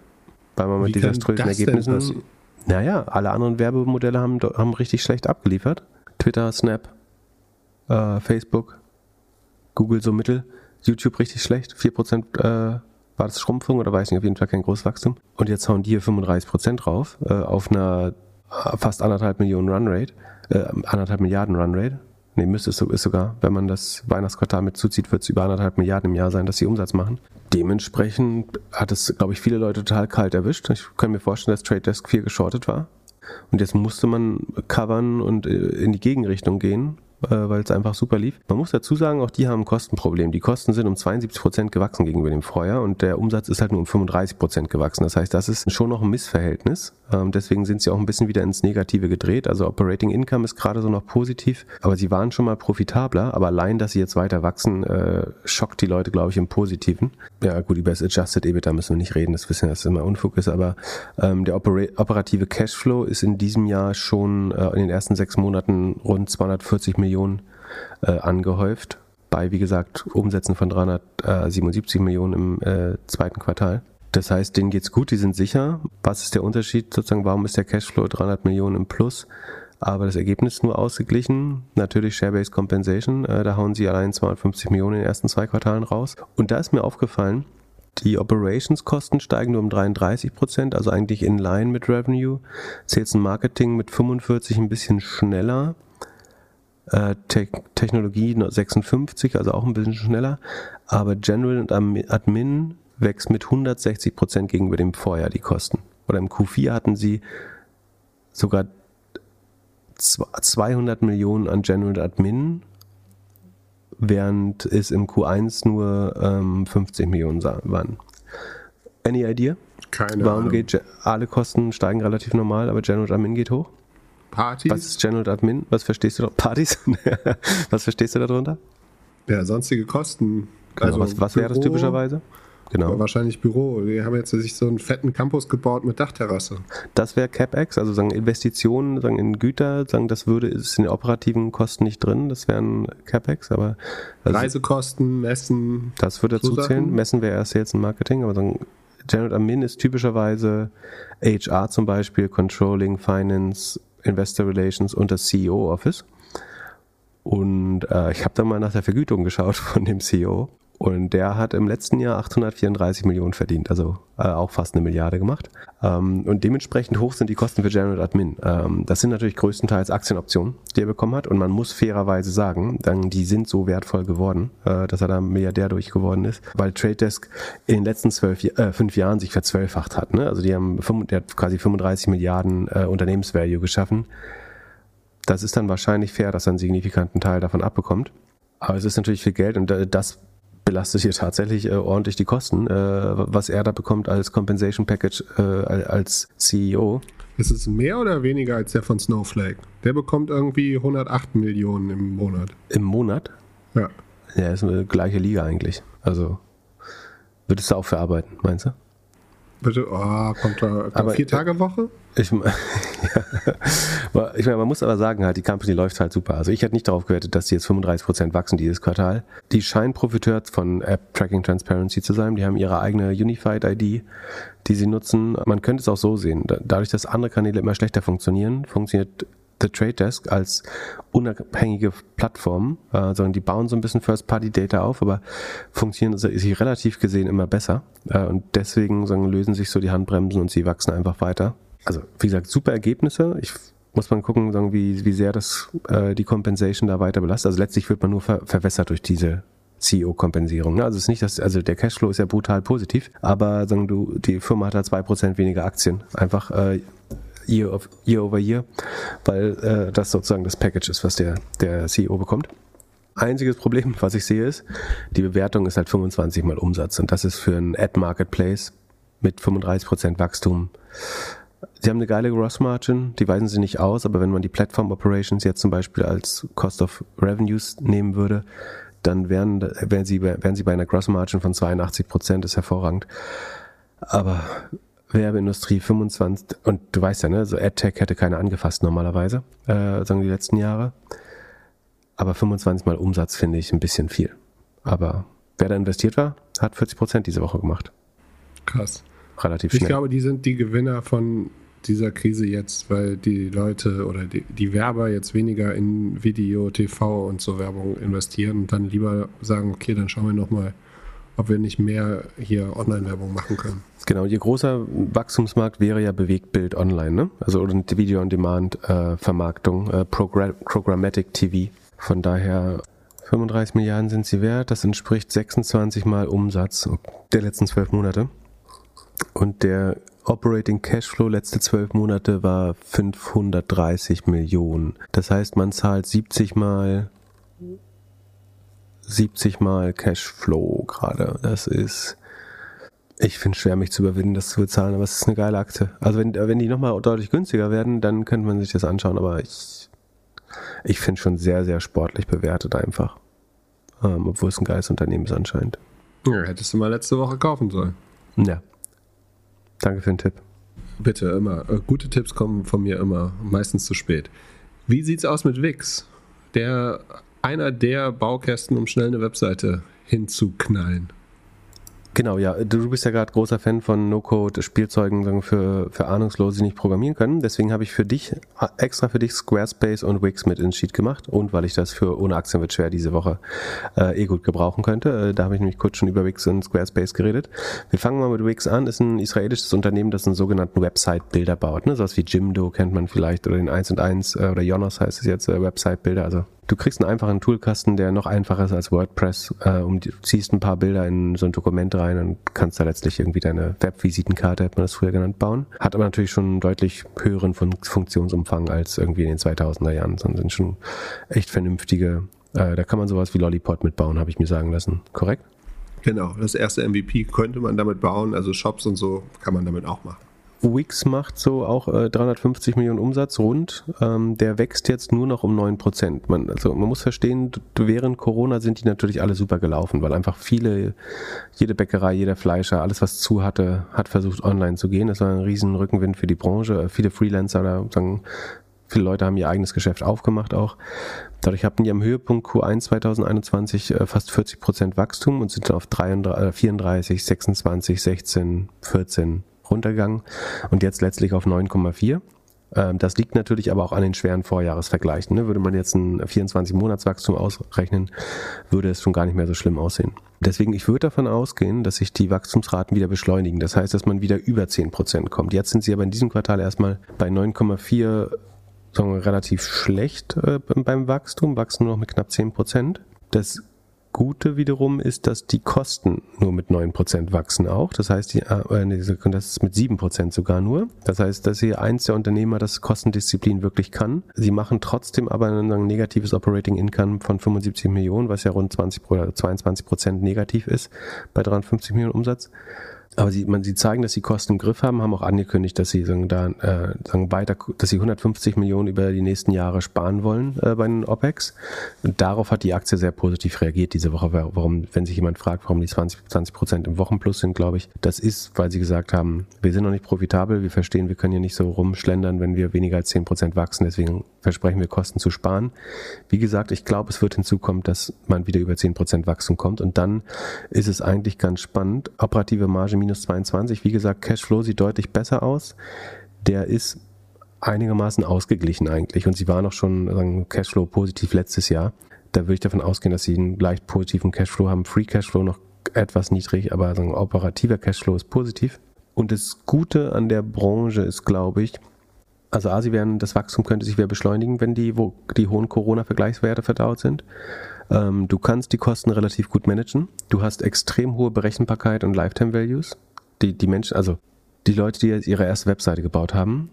Weil man Wie mit desaströsen Ergebnissen. Naja, alle anderen Werbemodelle haben, haben richtig schlecht abgeliefert. Twitter, Snap, äh, Facebook, Google so mittel, YouTube richtig schlecht. 4% äh, war das Schrumpfung oder weiß nicht, auf jeden Fall kein großes Wachstum. Und jetzt hauen die hier 35% drauf äh, auf einer äh, fast anderthalb Millionen Runrate, äh, anderthalb Milliarden Runrate. Nee, müsste es so, ist sogar, wenn man das Weihnachtsquartal mit zuzieht, wird es über anderthalb Milliarden im Jahr sein, dass sie Umsatz machen. Dementsprechend hat es, glaube ich, viele Leute total kalt erwischt. Ich kann mir vorstellen, dass Trade Desk 4 geschortet war. Und jetzt musste man covern und äh, in die Gegenrichtung gehen, weil es einfach super lief. Man muss dazu sagen, auch die haben ein Kostenproblem. Die Kosten sind um 72 Prozent gewachsen gegenüber dem Vorjahr und der Umsatz ist halt nur um 35 Prozent gewachsen. Das heißt, das ist schon noch ein Missverhältnis. Ähm, deswegen sind sie auch ein bisschen wieder ins Negative gedreht. Also Operating Income ist gerade so noch positiv, aber sie waren schon mal profitabler. Aber allein, dass sie jetzt weiter wachsen, äh, schockt die Leute, glaube ich, im Positiven. Ja gut, über das Adjusted EBITDA müssen wir nicht reden. Das wissen wir, dass es immer Unfug ist. Aber ähm, der opera operative Cashflow ist in diesem Jahr schon äh, in den ersten sechs Monaten rund 240 Millionen äh, angehäuft. Bei, wie gesagt, Umsätzen von 377 Millionen im äh, zweiten Quartal. Das heißt, denen geht's gut, die sind sicher. Was ist der Unterschied sozusagen? Warum ist der Cashflow 300 Millionen im Plus? Aber das Ergebnis nur ausgeglichen. Natürlich Share-Based Compensation. Äh, da hauen sie allein 250 Millionen in den ersten zwei Quartalen raus. Und da ist mir aufgefallen, die Operations-Kosten steigen nur um 33 Prozent, also eigentlich in line mit Revenue. Sales und Marketing mit 45 ein bisschen schneller. Äh, Te Technologie nur 56, also auch ein bisschen schneller. Aber General und Admin wächst mit 160 Prozent gegenüber dem Vorjahr die Kosten. Oder im Q4 hatten sie sogar zw- 200 Millionen an General Admin, während es im Q1 nur ähm, 50 Millionen waren. Any idea? Keine Warum Ahnung. geht Ge- alle Kosten steigen relativ normal, aber General Admin geht hoch? Partys? Was ist General Admin? Was verstehst du da? Partys? was verstehst du darunter? Ja, sonstige Kosten. Also was, was wäre das typischerweise? genau. Wahrscheinlich Büro. Die haben jetzt sich so einen fetten Campus gebaut mit Dachterrasse. Das wäre CapEx, also sagen Investitionen sagen in Güter, sagen das würde ist in den operativen Kosten nicht drin, das wären CapEx, aber also Reisekosten, Messen. das würde dazu zählen. Messen wäre erst jetzt ein Marketing, aber sagen General Admin ist typischerweise HR zum Beispiel, Controlling, Finance, Investor Relations und das CEO Office. Und äh, ich habe da mal nach der Vergütung geschaut von dem CEO. Und der hat im letzten Jahr 834 Millionen verdient, also äh, auch fast eine Milliarde gemacht. Ähm, und dementsprechend hoch sind die Kosten für General Admin. Ähm, das sind natürlich größtenteils Aktienoptionen, die er bekommen hat. Und man muss fairerweise sagen, dann, die sind so wertvoll geworden, äh, dass er da Milliardär durch geworden ist, weil Trade Desk in den letzten zwölf, äh, fünf Jahren sich verzwölffacht hat. Ne? Also die haben der hat quasi 35 Milliarden äh, Unternehmensvalue geschaffen. Das ist dann wahrscheinlich fair, dass er einen signifikanten Teil davon abbekommt. Aber es ist natürlich viel Geld und äh, das belastet hier tatsächlich äh, ordentlich die Kosten, äh, was er da bekommt als Compensation Package äh, als CEO. Ist es mehr oder weniger als der von Snowflake? Der bekommt irgendwie 108 Millionen im Monat. Im Monat. Ja. Ja, ist eine gleiche Liga eigentlich. Also würdest du auch verarbeiten, meinst du? Bitte, oh, kommt da Aber, vier Tage Woche? Ich, ja. Ich meine, man muss aber sagen, halt, die Company läuft halt super. Also ich hätte nicht darauf gewettet, dass die jetzt 35% wachsen dieses Quartal. Die scheinen Profiteur von App Tracking Transparency zu sein. Die haben ihre eigene Unified ID, die sie nutzen. Man könnte es auch so sehen. Da- Dadurch, dass andere Kanäle immer schlechter funktionieren, funktioniert The Trade Desk als unabhängige Plattform, äh, sondern die bauen so ein bisschen First-Party-Data auf, aber funktionieren sie relativ gesehen immer besser. Äh, und deswegen sagen, lösen sich so die Handbremsen und sie wachsen einfach weiter. Also, wie gesagt, super Ergebnisse. Ich muss man gucken, sagen, wie, wie sehr das äh, die Compensation da weiter belastet. Also letztlich wird man nur ver verwässert durch diese CEO-Kompensierung. Ne? Also ist nicht, dass, also der Cashflow ist ja brutal positiv, aber sagen du, die Firma hat da zwei Prozent weniger Aktien. Einfach äh, year, of, year over year, weil äh, das sozusagen das Package ist, was der, der CEO bekommt. Einziges Problem, was ich sehe, ist, die Bewertung ist halt 25 mal Umsatz und das ist für ein Ad-Marketplace mit 35% Wachstum. Sie haben eine geile Gross Margin, die weisen sie nicht aus, aber wenn man die Platform Operations jetzt zum Beispiel als Cost of Revenues nehmen würde, dann wären, wären, sie, wären sie bei einer Gross Margin von 82 Prozent, ist hervorragend. Aber Werbeindustrie 25, und du weißt ja, ne, so AdTech hätte keiner angefasst normalerweise, äh, sagen die letzten Jahre. Aber 25 mal Umsatz finde ich ein bisschen viel. Aber wer da investiert war, hat 40 Prozent diese Woche gemacht. Krass. Relativ Ich schnell. glaube, die sind die Gewinner von dieser Krise jetzt, weil die Leute oder die, die Werber jetzt weniger in Video, TV und so Werbung investieren und dann lieber sagen, okay, dann schauen wir nochmal, ob wir nicht mehr hier Online-Werbung machen können. Genau, ihr großer Wachstumsmarkt wäre ja Bewegtbild online, ne? Also oder Video on Demand äh, äh, Progra Programmatic TV. Von daher 35 Milliarden sind sie wert. Das entspricht 26 mal Umsatz der letzten zwölf Monate. Und der Operating Cashflow letzte zwölf Monate war 530 Millionen. Das heißt, man zahlt 70 mal 70 mal Cashflow gerade. Das ist ich finde es schwer, mich zu überwinden, das zu bezahlen, aber es ist eine geile Aktie. Also wenn, wenn die nochmal deutlich günstiger werden, dann könnte man sich das anschauen, aber ich, ich finde schon sehr, sehr sportlich bewertet einfach. Ähm, obwohl es ein geiles Unternehmen ist anscheinend. Ja, hättest du mal letzte Woche kaufen sollen. Ja. Danke für den Tipp. Bitte, immer. Äh, Gute Tipps kommen von mir immer, meistens zu spät. Wie sieht's aus mit Wix? Der, einer der Baukästen, um schnell eine Webseite hinzuknallen. Genau, ja, du bist ja gerade großer Fan von No-Code-Spielzeugen für, für Ahnungslose, die nicht programmieren können. Deswegen habe ich für dich, extra für dich Squarespace und Wix mit ins Sheet gemacht. Und weil ich das für ohne Aktien wird schwer diese Woche äh, eh gut gebrauchen könnte. Äh, da habe ich nämlich kurz schon über Wix und Squarespace geredet. Wir fangen mal mit Wix an. Ist ein israelisches Unternehmen, das einen sogenannten Website-Bilder baut. Ne? Sowas wie Jimdo kennt man vielleicht oder den 1 und 1 äh, oder Jonas heißt es jetzt, äh, Website-Bilder. Also Du kriegst einen einfachen Toolkasten, der noch einfacher ist als WordPress. Äh, um, du ziehst ein paar Bilder in so ein Dokument rein und kannst da letztlich irgendwie deine Webvisitenkarte, hat man das früher genannt, bauen. Hat aber natürlich schon einen deutlich höheren Fun Funktionsumfang als irgendwie in den 2000er Jahren, sondern sind schon echt vernünftige. Äh, da kann man sowas wie Lollipop mitbauen, habe ich mir sagen lassen. Korrekt? Genau, das erste MVP könnte man damit bauen, also Shops und so kann man damit auch machen. Wix macht so auch äh, 350 Millionen Umsatz rund. Ähm, der wächst jetzt nur noch um 9 Prozent. Man, also man muss verstehen, während Corona sind die natürlich alle super gelaufen, weil einfach viele, jede Bäckerei, jeder Fleischer, alles was zu hatte, hat versucht online zu gehen. Das war ein riesen Rückenwind für die Branche. Viele Freelancer oder sagen, viele Leute haben ihr eigenes Geschäft aufgemacht auch. Dadurch hatten die am Höhepunkt Q1 2021 äh, fast 40 Prozent Wachstum und sind auf 33, 34, 26, 16, 14 runtergegangen und jetzt letztlich auf 9,4. Ähm, das liegt natürlich aber auch an den schweren Vorjahresvergleichen. Ne? Würde man jetzt ein 24-Monats-Wachstum ausrechnen, würde es schon gar nicht mehr so schlimm aussehen. Deswegen, ich würde davon ausgehen, dass sich die Wachstumsraten wieder beschleunigen. Das heißt, dass man wieder über 10% kommt. Jetzt sind sie aber in diesem Quartal erstmal bei 9,4 sagen wir, relativ schlecht äh, beim Wachstum, wachsen nur noch mit knapp 10%. Das Gute wiederum ist, dass die Kosten nur mit 9% wachsen auch. Das heißt, die, äh, das ist mit 7% sogar nur. Das heißt, dass hier eins der Unternehmer das Kostendisziplin wirklich kann. Sie machen trotzdem aber ein negatives Operating Income von 75 Millionen, was ja rund 20 oder 22% negativ ist bei 350 Millionen Umsatz. Aber sie, man, sie zeigen, dass sie Kosten im Griff haben, haben auch angekündigt, dass sie sagen, da, äh, sagen weiter, dass sie 150 Millionen über die nächsten Jahre sparen wollen äh, bei den OPEX. Und darauf hat die Aktie sehr positiv reagiert diese Woche. Warum, wenn sich jemand fragt, warum die 20, 20 Prozent im Wochenplus sind, glaube ich, das ist, weil sie gesagt haben, wir sind noch nicht profitabel, wir verstehen, wir können hier nicht so rumschlendern, wenn wir weniger als 10 Prozent wachsen, deswegen versprechen wir Kosten zu sparen. Wie gesagt, ich glaube, es wird hinzukommen, dass man wieder über 10 Prozent Wachstum kommt und dann ist es eigentlich ganz spannend. Operative Marge minus 22. Wie gesagt, Cashflow sieht deutlich besser aus. Der ist einigermaßen ausgeglichen eigentlich und sie war noch schon Cashflow positiv letztes Jahr. Da würde ich davon ausgehen, dass sie einen leicht positiven Cashflow haben. Free Cashflow noch etwas niedrig, aber operativer Cashflow ist positiv. Und das Gute an der Branche ist, glaube ich, also A, sie werden, das Wachstum könnte sich wieder beschleunigen, wenn die, wo die hohen Corona-Vergleichswerte verdaut sind. Ähm, du kannst die Kosten relativ gut managen. Du hast extrem hohe Berechenbarkeit und Lifetime Values die, die Menschen, also die Leute, die jetzt ihre erste Webseite gebaut haben,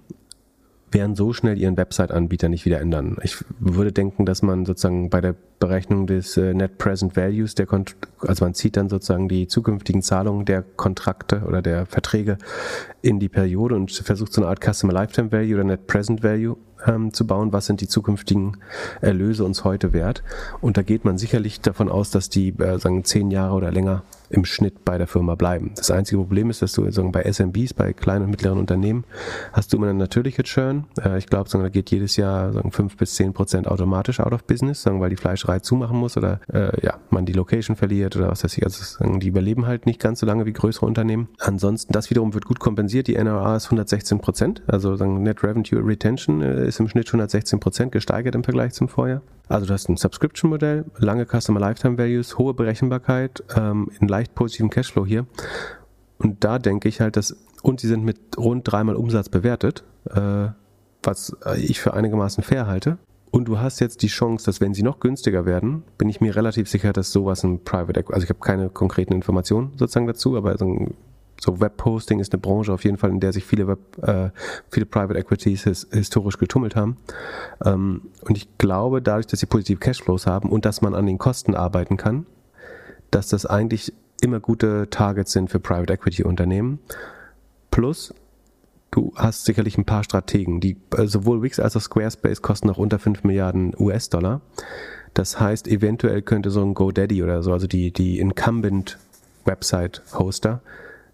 werden so schnell ihren Website-Anbieter nicht wieder ändern. Ich würde denken, dass man sozusagen bei der Berechnung des äh, Net Present Values, der Kont also man zieht dann sozusagen die zukünftigen Zahlungen der Kontrakte oder der Verträge in die Periode und versucht so eine Art Customer Lifetime Value oder Net Present Value ähm, zu bauen. Was sind die zukünftigen Erlöse uns heute wert? Und da geht man sicherlich davon aus, dass die äh, sagen zehn Jahre oder länger im Schnitt bei der Firma bleiben. Das einzige Problem ist, dass du sagen, bei SMBs, bei kleinen und mittleren Unternehmen, hast du immer eine natürliche Churn. Äh, ich glaube, da geht jedes Jahr sagen, 5 bis 10 Prozent automatisch out of business, sagen, weil die Fleischerei zumachen muss oder äh, ja, man die Location verliert oder was weiß ich. Also sagen, die überleben halt nicht ganz so lange wie größere Unternehmen. Ansonsten, das wiederum wird gut kompensiert. Die NRA ist 116 Prozent, also sagen, Net Revenue Retention äh, ist im Schnitt 116 Prozent gesteigert im Vergleich zum Vorjahr. Also du hast ein Subscription-Modell, lange Customer Lifetime Values, hohe Berechenbarkeit, ähm, in leicht positiven Cashflow hier. Und da denke ich halt, dass, und sie sind mit rund dreimal Umsatz bewertet, äh, was ich für einigermaßen fair halte. Und du hast jetzt die Chance, dass wenn sie noch günstiger werden, bin ich mir relativ sicher, dass sowas ein Private Equity, also ich habe keine konkreten Informationen sozusagen dazu, aber so Webposting ist eine Branche auf jeden Fall, in der sich viele Web, äh, viele Private Equities his, historisch getummelt haben. Ähm, und ich glaube, dadurch, dass sie positive Cashflows haben und dass man an den Kosten arbeiten kann, dass das eigentlich immer gute Targets sind für Private Equity Unternehmen. Plus, du hast sicherlich ein paar Strategen, die äh, sowohl Wix als auch Squarespace kosten noch unter 5 Milliarden US-Dollar. Das heißt, eventuell könnte so ein GoDaddy oder so, also die, die Incumbent Website-Hoster,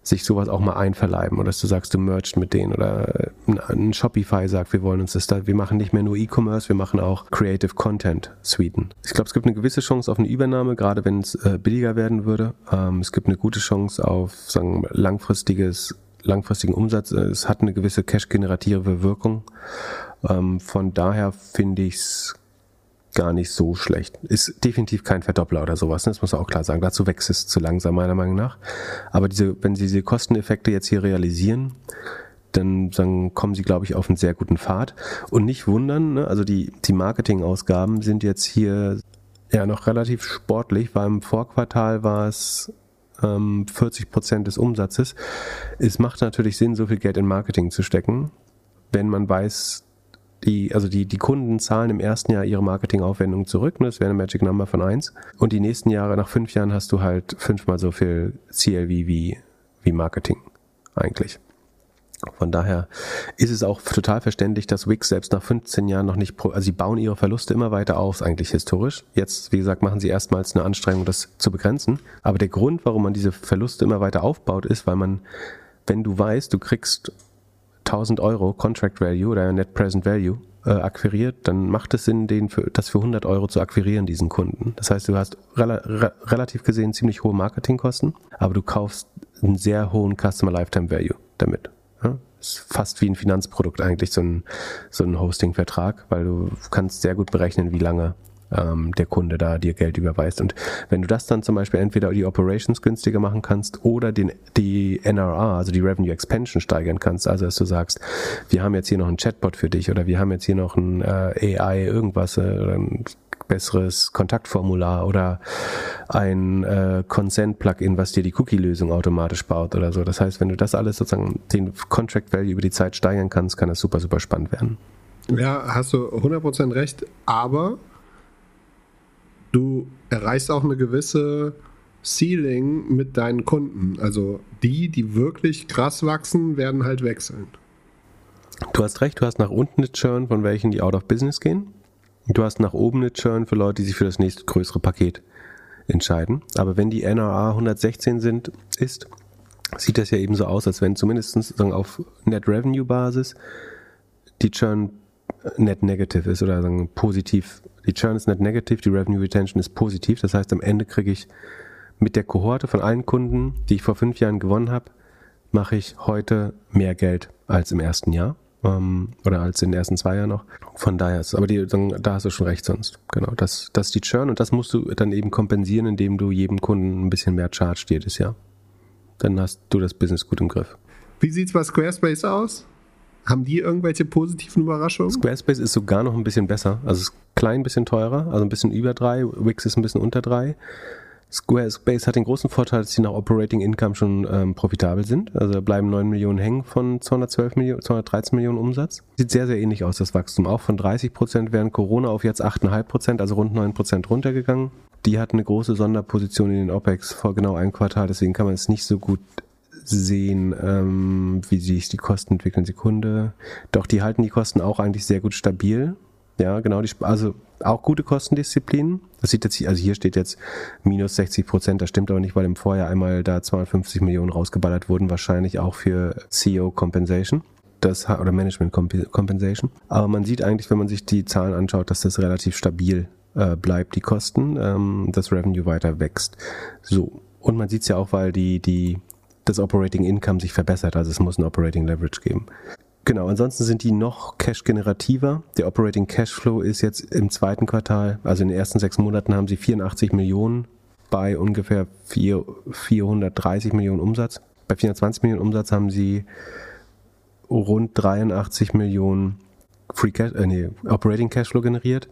sich sowas auch mal einverleiben oder dass du sagst, du mergst mit denen oder ein Shopify sagt, wir wollen uns das da, wir machen nicht mehr nur E-Commerce, wir machen auch Creative Content Suiten. Ich glaube, es gibt eine gewisse Chance auf eine Übernahme, gerade wenn es äh, billiger werden würde. Ähm, es gibt eine gute Chance auf sagen, langfristiges langfristigen Umsatz. Es hat eine gewisse cash-generative Wirkung. Ähm, von daher finde ich es gar nicht so schlecht. Ist definitiv kein Verdoppler oder sowas, ne? das muss man auch klar sagen. Dazu wächst es zu langsam, meiner Meinung nach. Aber diese, wenn Sie diese Kosteneffekte jetzt hier realisieren, dann, dann kommen Sie, glaube ich, auf einen sehr guten Pfad. Und nicht wundern, ne? also die, die Marketingausgaben sind jetzt hier ja noch relativ sportlich, weil im Vorquartal war es ähm, 40 Prozent des Umsatzes. Es macht natürlich Sinn, so viel Geld in Marketing zu stecken, wenn man weiß, die, also die, die Kunden zahlen im ersten Jahr ihre Marketingaufwendungen zurück, ne? das wäre eine Magic Number von eins. Und die nächsten Jahre, nach fünf Jahren, hast du halt fünfmal so viel CLV wie, wie Marketing eigentlich. Von daher ist es auch total verständlich, dass Wix selbst nach 15 Jahren noch nicht, also sie bauen ihre Verluste immer weiter auf, eigentlich historisch. Jetzt, wie gesagt, machen sie erstmals eine Anstrengung, das zu begrenzen. Aber der Grund, warum man diese Verluste immer weiter aufbaut, ist, weil man, wenn du weißt, du kriegst 1000 Euro Contract Value oder Net Present Value äh, akquiriert, dann macht es Sinn, den für, das für 100 Euro zu akquirieren, diesen Kunden. Das heißt, du hast rela re relativ gesehen ziemlich hohe Marketingkosten, aber du kaufst einen sehr hohen Customer Lifetime Value damit. Ja? Ist fast wie ein Finanzprodukt eigentlich so ein, so ein Hosting-Vertrag, weil du kannst sehr gut berechnen, wie lange ähm, der Kunde da dir Geld überweist. Und wenn du das dann zum Beispiel entweder die Operations günstiger machen kannst oder den, die NRR, also die Revenue Expansion steigern kannst, also dass du sagst, wir haben jetzt hier noch einen Chatbot für dich oder wir haben jetzt hier noch ein äh, AI irgendwas äh, ein besseres Kontaktformular oder ein äh, Consent-Plugin, was dir die Cookie-Lösung automatisch baut oder so. Das heißt, wenn du das alles sozusagen den Contract Value über die Zeit steigern kannst, kann das super, super spannend werden. Ja, hast du 100% recht, aber du erreichst auch eine gewisse Ceiling mit deinen Kunden. Also die, die wirklich krass wachsen, werden halt wechseln. Du hast recht, du hast nach unten eine Churn, von welchen die out of business gehen. Du hast nach oben eine Churn für Leute, die sich für das nächste größere Paket entscheiden. Aber wenn die NRA 116 sind, ist, sieht das ja eben so aus, als wenn zumindest auf Net Revenue Basis die Churn net negative ist oder sagen positiv. Die Churn ist net negative, die Revenue Retention ist positiv. Das heißt, am Ende kriege ich mit der Kohorte von allen Kunden, die ich vor fünf Jahren gewonnen habe, mache ich heute mehr Geld als im ersten Jahr ähm, oder als in den ersten zwei Jahren noch. Von daher ist, aber die, da hast du schon recht sonst. Genau, das, das ist die Churn und das musst du dann eben kompensieren, indem du jedem Kunden ein bisschen mehr charge jedes Jahr. Dann hast du das Business gut im Griff. Wie sieht's bei Squarespace aus? Haben die irgendwelche positiven Überraschungen? Squarespace ist sogar noch ein bisschen besser. Also ist klein bisschen teurer, also ein bisschen über drei. Wix ist ein bisschen unter drei. Squarespace hat den großen Vorteil, dass sie nach Operating Income schon ähm, profitabel sind. Also da bleiben 9 Millionen hängen von 212 Millionen, 213 Millionen Umsatz. Sieht sehr, sehr ähnlich aus, das Wachstum. Auch von 30 Prozent während Corona auf jetzt 8,5 Prozent, also rund 9 Prozent runtergegangen. Die hatten eine große Sonderposition in den OPEX vor genau einem Quartal, deswegen kann man es nicht so gut sehen, ähm, wie sich die Kosten entwickeln. Sekunde. Doch, die halten die Kosten auch eigentlich sehr gut stabil. Ja, genau, die, also auch gute Kostendisziplin. Das sieht jetzt, also hier steht jetzt minus 60 Prozent, das stimmt aber nicht, weil im Vorjahr einmal da 250 Millionen rausgeballert wurden, wahrscheinlich auch für CEO Compensation. Das, oder Management Compensation. Aber man sieht eigentlich, wenn man sich die Zahlen anschaut, dass das relativ stabil äh, bleibt, die Kosten, ähm, das Revenue weiter wächst. So. Und man sieht es ja auch, weil die, die das Operating Income sich verbessert. Also es muss ein Operating Leverage geben. Genau, ansonsten sind die noch cash-generativer. Der Operating Cashflow ist jetzt im zweiten Quartal, also in den ersten sechs Monaten haben sie 84 Millionen bei ungefähr 4, 430 Millionen Umsatz. Bei 420 Millionen Umsatz haben sie rund 83 Millionen Free Cash, äh, nee, Operating Cashflow generiert.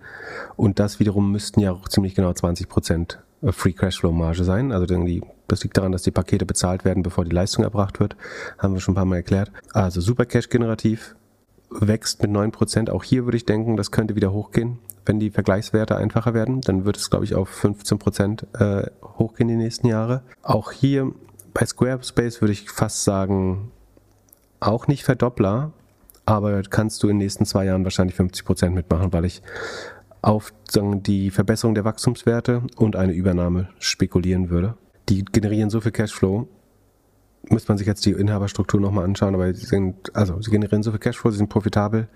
Und das wiederum müssten ja ziemlich genau 20 Prozent Free Cashflow Marge sein. Also die, das liegt daran, dass die Pakete bezahlt werden, bevor die Leistung erbracht wird. Haben wir schon ein paar Mal erklärt. Also super Cash generativ, wächst mit 9%. Auch hier würde ich denken, das könnte wieder hochgehen. Wenn die Vergleichswerte einfacher werden, dann wird es, glaube ich, auf 15% äh, hochgehen die nächsten Jahre. Auch hier bei Squarespace würde ich fast sagen, auch nicht Verdoppler, aber kannst du in den nächsten zwei Jahren wahrscheinlich 50% mitmachen, weil ich auf die Verbesserung der Wachstumswerte und eine Übernahme spekulieren würde. Die generieren so viel Cashflow. Müsste man sich jetzt die Inhaberstruktur nochmal anschauen, aber sie sind, also sie generieren so viel Cashflow, sie sind profitabel,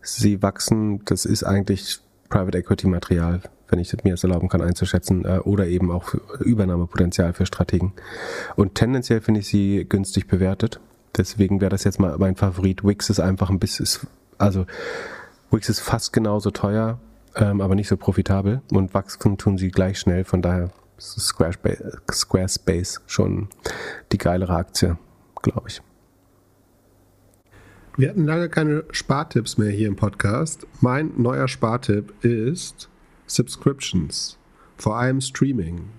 sie wachsen, das ist eigentlich Private Equity Material, wenn ich mir das erlauben kann einzuschätzen, äh, oder eben auch Übernahmepotenzial für Strategen. Und tendenziell finde ich sie günstig bewertet. Deswegen wäre das jetzt mal mein Favorit. Wix ist einfach ein bisschen, also Wix ist fast genauso teuer, ähm, aber nicht so profitabel und wachsen tun sie gleich schnell. Von daher ist Squarespace, Squarespace schon die geilere Aktie, glaube ich. Wir hatten lange keine Spartipps mehr hier im Podcast. Mein neuer Spartipp ist Subscriptions, vor allem Streaming.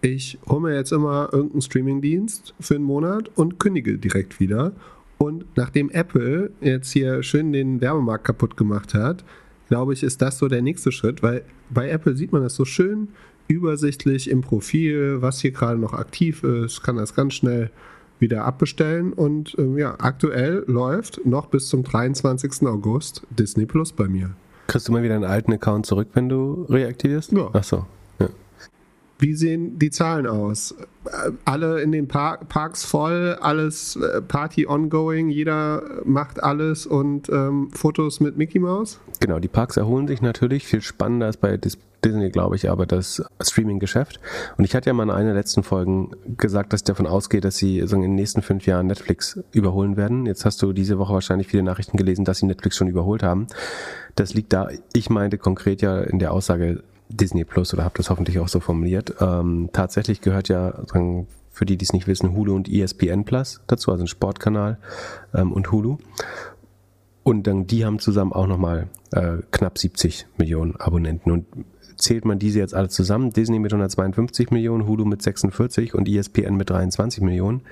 Ich hole mir jetzt immer irgendeinen Streamingdienst für einen Monat und kündige direkt wieder. Und nachdem Apple jetzt hier schön den Werbemarkt kaputt gemacht hat, glaube ich, ist das so der nächste Schritt, weil bei Apple sieht man das so schön übersichtlich im Profil, was hier gerade noch aktiv ist, kann das ganz schnell wieder abbestellen. Und ähm, ja, aktuell läuft noch bis zum 23. August Disney Plus bei mir. Kriegst du mal wieder einen alten Account zurück, wenn du reaktivierst? Ja. Ach so. Wie sehen die Zahlen aus? Äh, Alle in den Par Parks voll, alles äh, Party ongoing, jeder macht alles und ähm, Fotos mit Mickey Mouse? Genau, die Parks erholen sich natürlich. Viel spannender ist bei Dis Disney, glaube ich, aber das Streaming-Geschäft. Und ich hatte ja mal in einer der letzten Folgen gesagt, dass ich davon ausgehe, dass sie in den nächsten fünf Jahren Netflix überholen werden. Jetzt hast du diese Woche wahrscheinlich viele Nachrichten gelesen, dass sie Netflix schon überholt haben. Das liegt da, ich meinte konkret ja in der Aussage Disney Plus oder habe das hoffentlich auch so formuliert. Ähm, tatsächlich gehört ja für die, die es nicht wissen, Hulu und ESPN Plus dazu, also ein Sportkanal ähm, und Hulu. Und dann die haben zusammen auch nochmal äh, knapp 70 Millionen Abonnenten. Und zählt man diese jetzt alle zusammen, Disney mit 152 Millionen, Hulu mit 46 und ESPN mit 23 Millionen,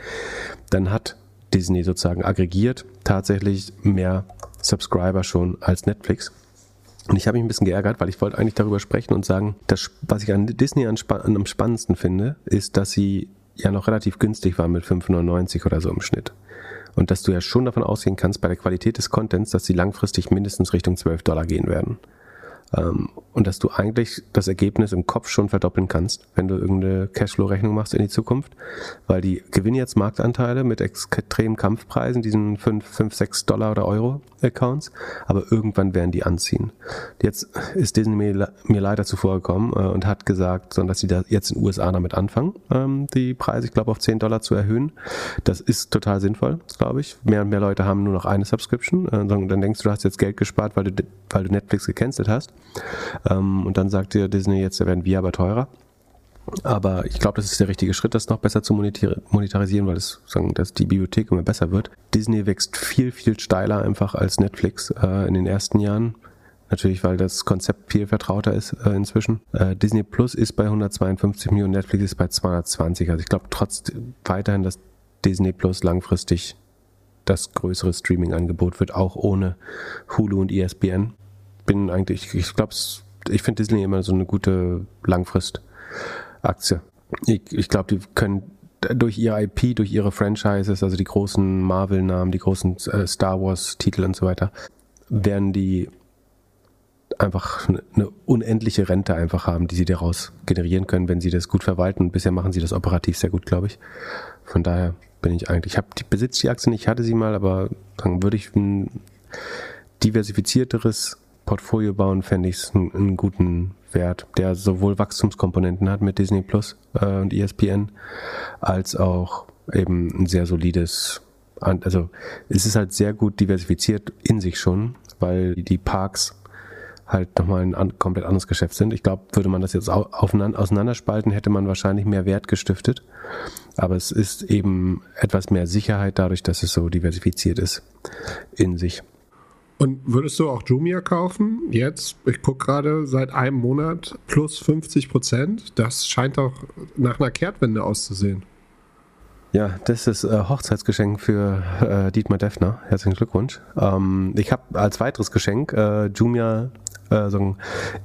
dann hat Disney sozusagen aggregiert tatsächlich mehr Subscriber schon als Netflix. Und ich habe mich ein bisschen geärgert, weil ich wollte eigentlich darüber sprechen und sagen, das, was ich an Disney an, am spannendsten finde, ist, dass sie ja noch relativ günstig waren mit 5,99 oder so im Schnitt. Und dass du ja schon davon ausgehen kannst, bei der Qualität des Contents, dass sie langfristig mindestens Richtung 12 Dollar gehen werden. Ähm, und dass du eigentlich das Ergebnis im Kopf schon verdoppeln kannst, wenn du irgendeine Cashflow-Rechnung machst in die Zukunft, weil die gewinnen jetzt Marktanteile mit extremen Kampfpreisen, diesen 5, 5 6 Dollar oder Euro Accounts, aber irgendwann werden die anziehen. Jetzt ist Disney mir, leider zuvor gekommen äh, und hat gesagt, dass sie da jetzt in den USA damit anfangen, ähm, die Preise, ich glaube, auf 10 Dollar zu erhöhen. Das ist total sinnvoll, glaube ich. Mehr und mehr Leute haben nur noch eine Subscription. Äh, dann dann denkst du, du hast jetzt Geld gespart, weil du, weil du Netflix gecancelt hast. Ähm, und dann sagt dir Disney, jetzt werden wir aber teurer. Aber ich glaube, das ist der richtige Schritt, das noch besser zu monetar- monetarisieren, weil es sagen, dass die Bibliothek immer besser wird. Disney wächst viel, viel steiler einfach als Netflix äh, in den ersten Jahren. Natürlich, weil das Konzept viel vertrauter ist äh, inzwischen. Äh, Disney Plus ist bei 152 Millionen, Netflix ist bei 220. Also ich glaube trotz weiterhin, dass Disney Plus langfristig das größere Streaming-Angebot wird, auch ohne Hulu und ESPN. Bin eigentlich, ich glaube, ich finde Disney immer so eine gute Langfrist-Aktie. Ich, ich glaube, die können durch ihr IP, durch ihre Franchises, also die großen Marvel-Namen, die großen äh, Star Wars-Titel und so weiter, werden die einfach eine- unendliche Rente einfach haben, die sie daraus generieren können, wenn sie das gut verwalten. Bisher machen sie das operativ sehr gut, glaube ich. Von daher bin ich eigentlich, ich die besitze die Aktie nicht, ich hatte sie mal, aber dann würde ich ein diversifizierteres Portfolio bauen, fände ich es einen, guten Wert, der sowohl Wachstumskomponenten hat mit Disney Plus äh, und ESPN, als auch eben ein sehr solides, also es ist halt sehr gut diversifiziert in sich schon, weil die Parks halt nochmal ein komplett anderes Geschäft sind. Ich glaube, würde man das jetzt auseinanderspalten, hätte man wahrscheinlich mehr Wert gestiftet. Aber es ist eben etwas mehr Sicherheit dadurch, dass es so diversifiziert ist in sich. Und würdest du auch Jumia kaufen? Jetzt, ich gucke gerade, seit einem Monat plus 50 Prozent. Das scheint doch nach einer Kehrtwende auszusehen. Ja, das ist äh, Hochzeitsgeschenk für äh, Dietmar Deffner. Herzlichen Glückwunsch. Ähm, ich habe als weiteres Geschenk äh, Jumia äh, so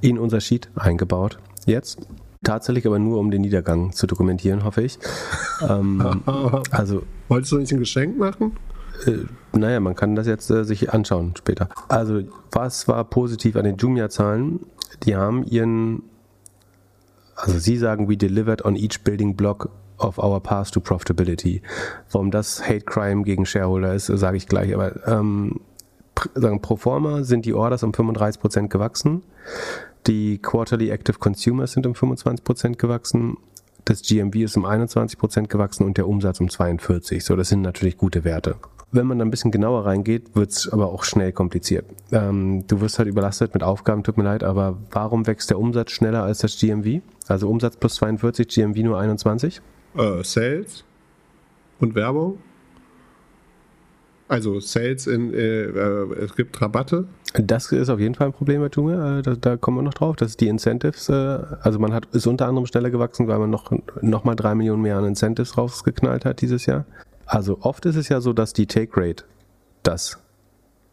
in unser Sheet eingebaut. Jetzt. Tatsächlich aber nur, um den Niedergang zu dokumentieren, hoffe ich. ähm, also Wolltest du nicht ein Geschenk machen? Äh, naja, man kann das jetzt äh, sich anschauen später. Also, was war positiv an den Jumia-Zahlen? Die haben ihren, also sie sagen, we delivered on each building block of our path to profitability. Warum das Hate Crime gegen Shareholder ist, sage ich gleich, aber ähm, sagen, pro forma sind die Orders um 35% gewachsen. Die Quarterly Active Consumers sind um 25% gewachsen. Das GMV ist um 21% gewachsen und der Umsatz um 42%. So, das sind natürlich gute Werte. Wenn man da ein bisschen genauer reingeht, wird es aber auch schnell kompliziert. Ähm, du wirst halt überlastet mit Aufgaben, tut mir leid, aber warum wächst der Umsatz schneller als das GMV? Also Umsatz plus 42, GMV nur 21? Äh, Sales und Werbung. Also Sales in, äh, äh, es gibt Rabatte. Das ist auf jeden Fall ein Problem bei Tunga, äh, da, da kommen wir noch drauf. Das ist die Incentives. Äh, also man hat, ist unter anderem schneller gewachsen, weil man noch, noch mal drei Millionen mehr an Incentives rausgeknallt hat dieses Jahr. Also oft ist es ja so, dass die Take Rate das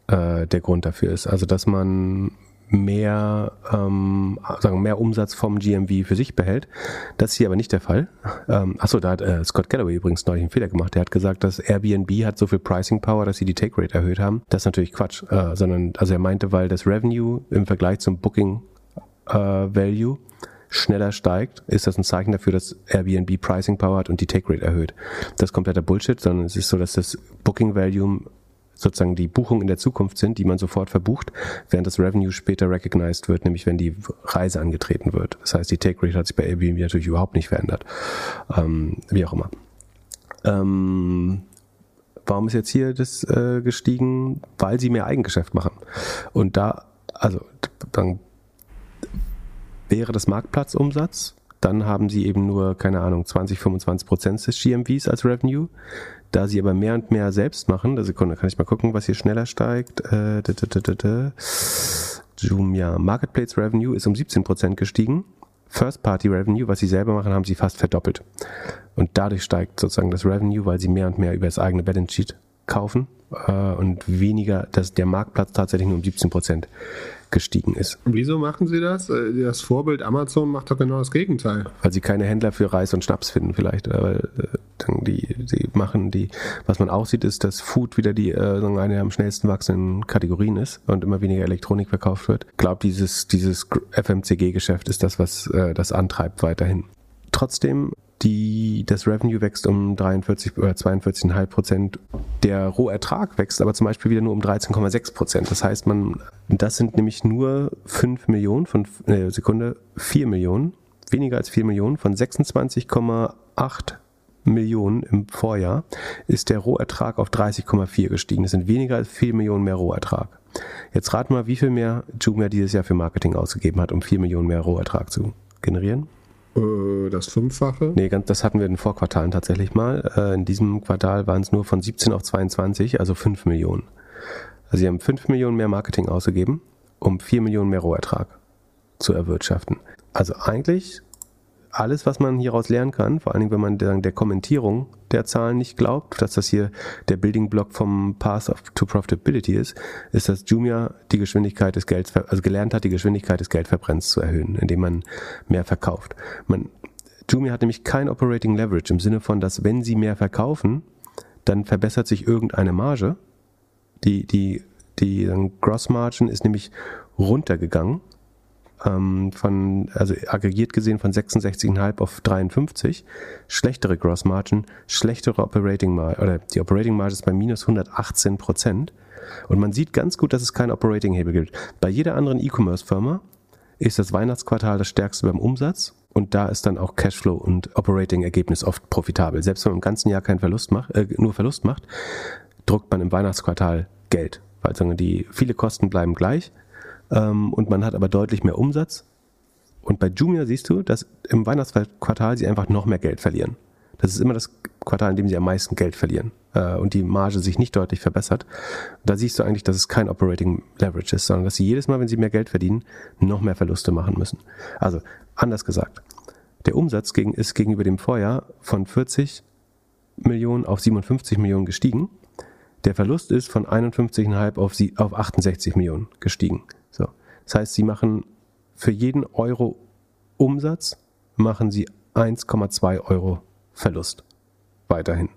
äh, der Grund dafür ist. Also dass man mehr, ähm, sagen mehr Umsatz vom GMV für sich behält. Das ist hier aber nicht der Fall. Ähm, achso, da hat äh, Scott Galloway übrigens neulich einen Fehler gemacht. Der hat gesagt, dass Airbnb hat so viel Pricing Power, dass sie die Take Rate erhöht haben. Das ist natürlich Quatsch, äh, sondern also er meinte, weil das Revenue im Vergleich zum Booking äh, Value schneller steigt, ist das ein Zeichen dafür, dass Airbnb Pricing Power hat und die Take Rate erhöht. Das ist kompletter Bullshit, sondern es ist so, dass das Booking Value sozusagen die Buchungen in der Zukunft sind, die man sofort verbucht, während das Revenue später recognized wird, nämlich wenn die Reise angetreten wird. Das heißt, die Take Rate hat sich bei Airbnb natürlich überhaupt nicht verändert. Ähm, wie auch immer. Ähm, warum ist jetzt hier das äh, gestiegen? Weil sie mehr Eigengeschäft machen. Und da, also dann wäre das Marktplatzumsatz, dann haben sie eben nur, keine Ahnung, 20, 25 Prozent des GMVs als Revenue. Da sie aber mehr und mehr selbst machen, da Sekunde, kann ich mal gucken, was hier schneller steigt. Äh, da, da, da, Jumia Marketplace Revenue ist um 17% gestiegen. First Party Revenue, was sie selber machen, haben sie fast verdoppelt. Und dadurch steigt sozusagen das Revenue, weil sie mehr und mehr über das eigene Balance Sheet kaufen äh, und weniger, dass der Marktplatz tatsächlich nur um 17% gestiegen ist. Wieso machen sie das? Äh, Das Vorbild Amazon macht doch genau das Gegenteil. Weil sie keine Händler für Reis und Schnaps finden vielleicht. Weil äh, dann die, die machen die, was man auch sieht, ist, dass Food wieder die äh, eine der am schnellsten wachsenden Kategorien ist und immer weniger Elektronik verkauft wird. Ich glaube, dieses, dieses FMCG-Geschäft ist das, was äh, das antreibt weiterhin. Trotzdem die, das Revenue wächst um 43 oder 42,5 Prozent. Der Rohertrag wächst aber zum Beispiel wieder nur um 13,6 Prozent. Das heißt, man, das sind nämlich nur 5 Millionen von, äh, Sekunde, 4 Millionen, weniger als 4 Millionen von 26,8 Millionen im Vorjahr ist der Rohertrag auf 30,4 gestiegen. Das sind weniger als 4 Millionen mehr Rohertrag. Jetzt rat mal, wie viel mehr Jumia dieses Jahr für Marketing ausgegeben hat, um 4 Millionen mehr Rohertrag zu generieren. Äh, Das Fünffache? Nee, das hatten wir in den Vorquartalen tatsächlich mal. Äh, in diesem Quartal waren es nur von 17 auf 22, also 5 Millionen. Also sie haben 5 Millionen mehr Marketing ausgegeben, um 4 Millionen mehr Rohertrag zu erwirtschaften. Also eigentlich alles, was man hieraus lernen kann, vor allen Dingen, wenn man der Kommentierung der Zahlen nicht glaubt, dass das hier der Building Block vom Path to Profitability ist, ist, dass Jumia die Geschwindigkeit des Gelds, also gelernt hat, die Geschwindigkeit des Geldverbrennens zu erhöhen, indem man mehr verkauft. Man, Jumia hat nämlich kein Operating Leverage im Sinne von, dass wenn sie mehr verkaufen, dann verbessert sich irgendeine Marge. Die, die, die Gross Margin ist nämlich runtergegangen ähm, von, also aggregiert gesehen von 66,5 auf 53. Schlechtere Gross Margin, schlechtere Operating Margin, oder die Operating Margin ist bei minus 118 Prozent. Und man sieht ganz gut, dass es keinen Operating Hebel gibt. Bei jeder anderen E-Commerce-Firma ist das Weihnachtsquartal das stärkste beim Umsatz und da ist dann auch Cashflow und Operating-Ergebnis oft profitabel. Selbst wenn man im ganzen Jahr keinen Verlust macht, äh, nur Verlust macht, druckt man im Weihnachtsquartal Geld, weil sagen die viele Kosten bleiben gleich ähm, und man hat aber deutlich mehr Umsatz. Und bei Jumia siehst du, dass im Weihnachtsquartal sie einfach noch mehr Geld verlieren. Das ist immer das Quartal, in dem sie am meisten Geld verlieren äh, und die Marge sich nicht deutlich verbessert. Da siehst du eigentlich, dass es kein Operating Leverage ist, sondern dass sie jedes Mal, wenn sie mehr Geld verdienen, noch mehr Verluste machen müssen. Also anders gesagt, der Umsatz gegen, ist gegenüber dem Vorjahr von 40 Millionen auf 57 Millionen gestiegen. Der Verlust ist von 51,5 auf, auf 68 Millionen gestiegen. Das heißt, sie machen für jeden Euro Umsatz machen sie 1,2 Euro Verlust. Weiterhin.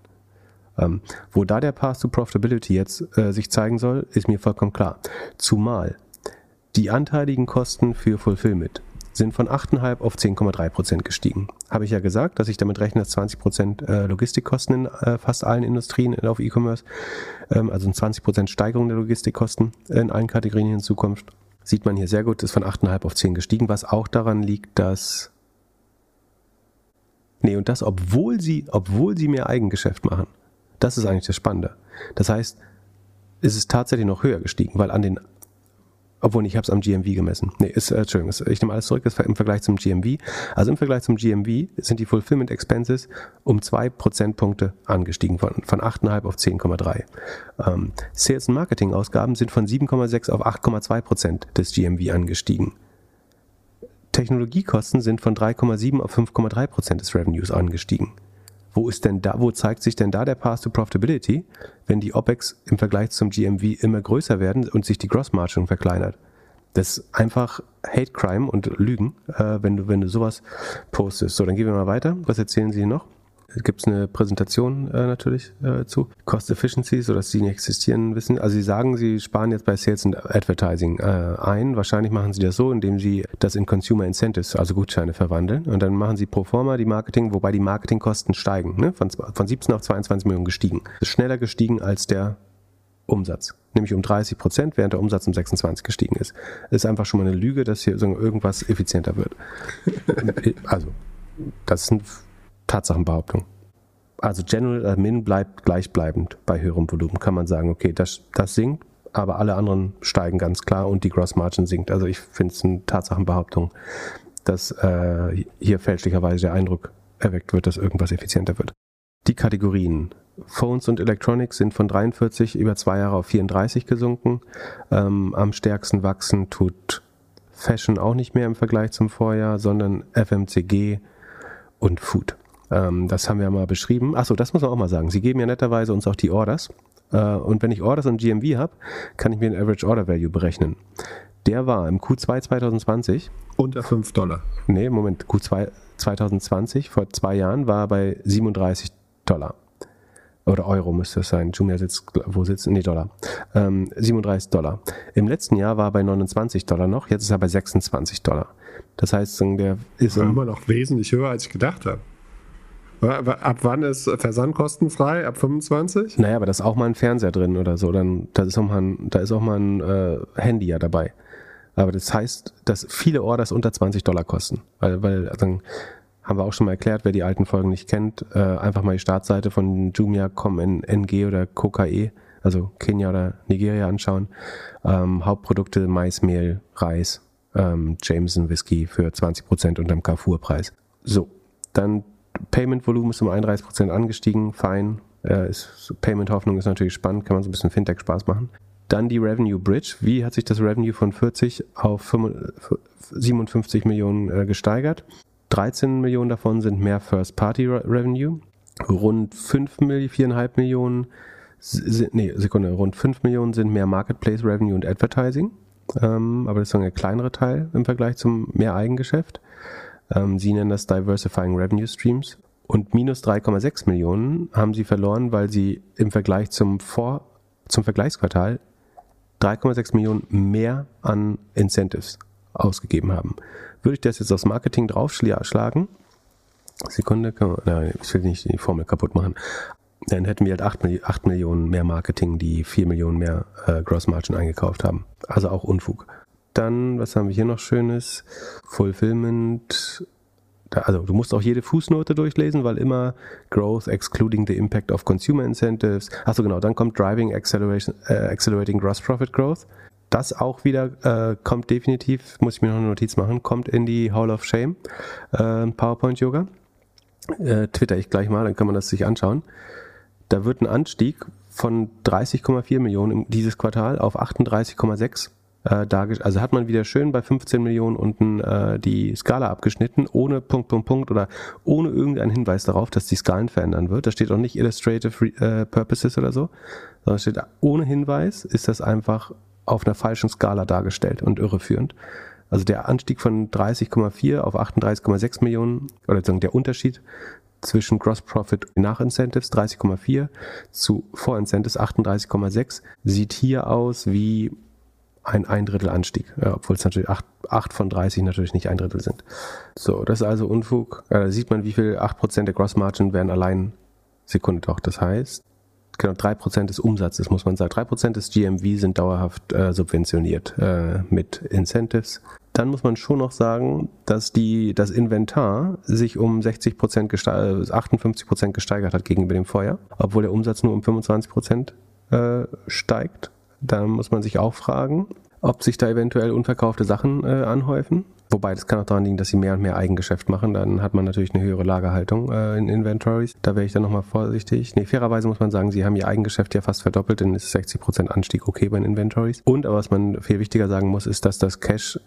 Ähm, wo da der Path to Profitability jetzt äh, sich zeigen soll, ist mir vollkommen klar. Zumal die anteiligen Kosten für Fulfillment sind von 8,5 auf 10,3 Prozent gestiegen. Habe ich ja gesagt, dass ich damit rechne, dass 20 Prozent äh, Logistikkosten in äh, fast allen Industrien auf E-Commerce, ähm, also eine 20 Prozent Steigerung der Logistikkosten in allen Kategorien in Zukunft. Sieht man hier sehr gut, ist von 8,5 auf 10 gestiegen, was auch daran liegt, dass Nee, und das, obwohl sie, obwohl sie mehr Eigengeschäft machen. Das ist eigentlich das Spannende. Das heißt, es ist tatsächlich noch höher gestiegen, weil an den, obwohl ich habe es am GMV gemessen. Nee, ist, äh, Entschuldigung, ich nehme alles zurück, ist im Vergleich zum GMV. Also im Vergleich zum GMV sind die Fulfillment Expenses um zwei Prozentpunkte angestiegen, von, von 8,5 auf 10,3. Ähm, Sales- und Marketing-Ausgaben sind von 7,6 auf 8,2 Prozent des GMV angestiegen. Technologiekosten sind von 3,7 auf 5,3 Prozent des Revenues angestiegen. Wo ist denn da, wo zeigt sich denn da der Path to Profitability, wenn die OPEX im Vergleich zum GMV immer größer werden und sich die Gross Margin verkleinert? Das ist einfach Hate Crime und Lügen, äh, wenn du, wenn du sowas postest. So, dann gehen wir mal weiter. Was erzählen Sie noch? Gibt es eine Präsentation äh, natürlich äh, zu Cost Efficiency, sodass sie nicht existieren wissen. Also sie sagen, sie sparen jetzt bei Sales und Advertising äh, ein. Wahrscheinlich machen sie das so, indem sie das in Consumer Incentives, also Gutscheine verwandeln. Und dann machen sie pro forma die Marketing, wobei die Marketingkosten steigen, ne? von, von 17 auf 22 Millionen gestiegen. Das ist schneller gestiegen als der Umsatz. Nämlich um 30 Prozent, während der Umsatz um 26 gestiegen ist. Ist einfach schon mal eine Lüge, dass hier irgendwas effizienter wird. also, das sind Tatsachenbehauptung. Also General Admin bleibt gleichbleibend bei höherem Volumen. Kann man sagen, okay, das, das sinkt, aber alle anderen steigen ganz klar und die Gross Margin sinkt. Also ich finde es eine Tatsachenbehauptung, dass äh, hier fälschlicherweise der Eindruck erweckt wird, dass irgendwas effizienter wird. Die Kategorien Phones und Electronics sind von 43 über zwei Jahre auf 34 gesunken. Ähm, am stärksten wachsen tut Fashion auch nicht mehr im Vergleich zum Vorjahr, sondern FMCG und Food. Ähm, das haben wir mal beschrieben. Achso, das muss man auch mal sagen. Sie geben ja netterweise uns auch die Orders. Äh, und wenn ich Orders und GMV habe, kann ich mir den Average Order Value berechnen. Der war im Q2 2020. Unter 5 Dollar. Nee, Moment, Q2 2020, vor zwei Jahren, war bei 37 Dollar. Oder Euro müsste es sein. Jumia sitzt, wo sitzt? Nee, Dollar. Ähm, 37 Dollar. Im letzten Jahr war er bei 29 Dollar noch, jetzt ist er bei 26 Dollar. Das heißt, der ist. immer noch wesentlich höher, als ich gedacht habe. Ab wann ist Versand kostenfrei? Ab 25? Naja, aber da ist auch mal ein Fernseher drin oder so. Dann, da, ist auch mal ein, da ist auch mal ein äh, Handy ja dabei. Aber das heißt, dass viele Orders unter 20 Dollar kosten. Weil, weil also, haben wir auch schon mal erklärt, wer die alten Folgen nicht kennt, äh, einfach mal die Startseite von Jumia.com in NG oder KKE, also Kenia oder Nigeria anschauen. Ähm, Hauptprodukte Maismehl, Reis, ähm, Jameson Whisky für 20% unterm Carrefour-Preis. So, dann Payment-Volumen ist um 31% angestiegen, fein. Äh, Payment-Hoffnung ist natürlich spannend, kann man so ein bisschen Fintech-Spaß machen. Dann die Revenue Bridge. Wie hat sich das Revenue von 40 auf 57 Millionen äh, gesteigert? 13 Millionen davon sind mehr First-Party-Revenue. Rund 5 4,5 Millionen, nee, Sekunde, rund 5 Millionen sind mehr Marketplace-Revenue und Advertising. Ähm, aber das ist ein kleinerer Teil im Vergleich zum mehr Eigengeschäft. Ähm, sie nennen das Diversifying Revenue Streams. Und minus 3,6 Millionen haben sie verloren, weil sie im Vergleich zum Vor zum Vergleichsquartal 3,6 Millionen mehr an Incentives ausgegeben haben. Würde ich das jetzt aufs Marketing draufschlagen, Sekunde, kann man, nein, ich will nicht die Formel kaputt machen, dann hätten wir halt 8, 8 Millionen mehr Marketing, die 4 Millionen mehr äh, Gross Margin eingekauft haben. Also auch Unfug. Dann, was haben wir hier noch Schönes? Fulfillment. Da, also du musst auch jede Fußnote durchlesen, weil immer Growth excluding the impact of consumer incentives. Achso, genau, dann kommt Driving Acceleration, äh, Accelerating Gross Profit Growth. Das auch wieder äh, kommt definitiv, muss ich mir noch eine Notiz machen, kommt in die Hall of Shame, äh, PowerPoint Yoga. Äh, twitter ich gleich mal, dann kann man das sich anschauen. Da wird ein Anstieg von 30,4 Millionen dieses Quartal auf 38,6 äh. Also hat man wieder schön bei 15 Millionen unten äh, die Skala abgeschnitten, ohne Punkt, Punkt, Punkt oder ohne irgendeinen Hinweis darauf, dass die Skalen verändern wird. Da steht auch nicht Illustrative äh, Purposes oder so, sondern steht ohne Hinweis ist das einfach auf einer falschen Skala dargestellt und irreführend. Also der Anstieg von 30,4 auf 38,6 Millionen, oder der Unterschied zwischen Gross Profit nach Incentives 30,4 zu vor Incentives 38,6 sieht hier aus wie ein ein Drittel Anstieg, ja, obwohl es natürlich 8, 8 von 30 natürlich nicht ein Drittel sind. So, das ist also Unfug. Da sieht man, wie viel 8% der Gross Margin werden allein Sekunde doch. Das heißt, genau 3% des Umsatzes, muss man sagen. 3% des GMV sind dauerhaft äh, subventioniert äh, mit Incentives. Dann muss man schon noch sagen, dass die, das Inventar sich um 60%, geste 58% gesteigert hat gegenüber dem Vorjahr, obwohl der Umsatz nur um 25% äh, steigt. Da muss man sich auch fragen, ob sich da eventuell unverkaufte Sachen äh, anhäufen. Wobei, das kann auch daran liegen, dass sie mehr und mehr Eigengeschäft machen. Dann hat man natürlich eine höhere Lagerhaltung äh, in Inventories. Da wäre ich dann nochmal vorsichtig. Nee, fairerweise muss man sagen, sie haben ihr Eigengeschäft ja fast verdoppelt, dann ist 60% Anstieg okay bei den Inventories. Und, aber was man viel wichtiger sagen muss, ist, dass das Cash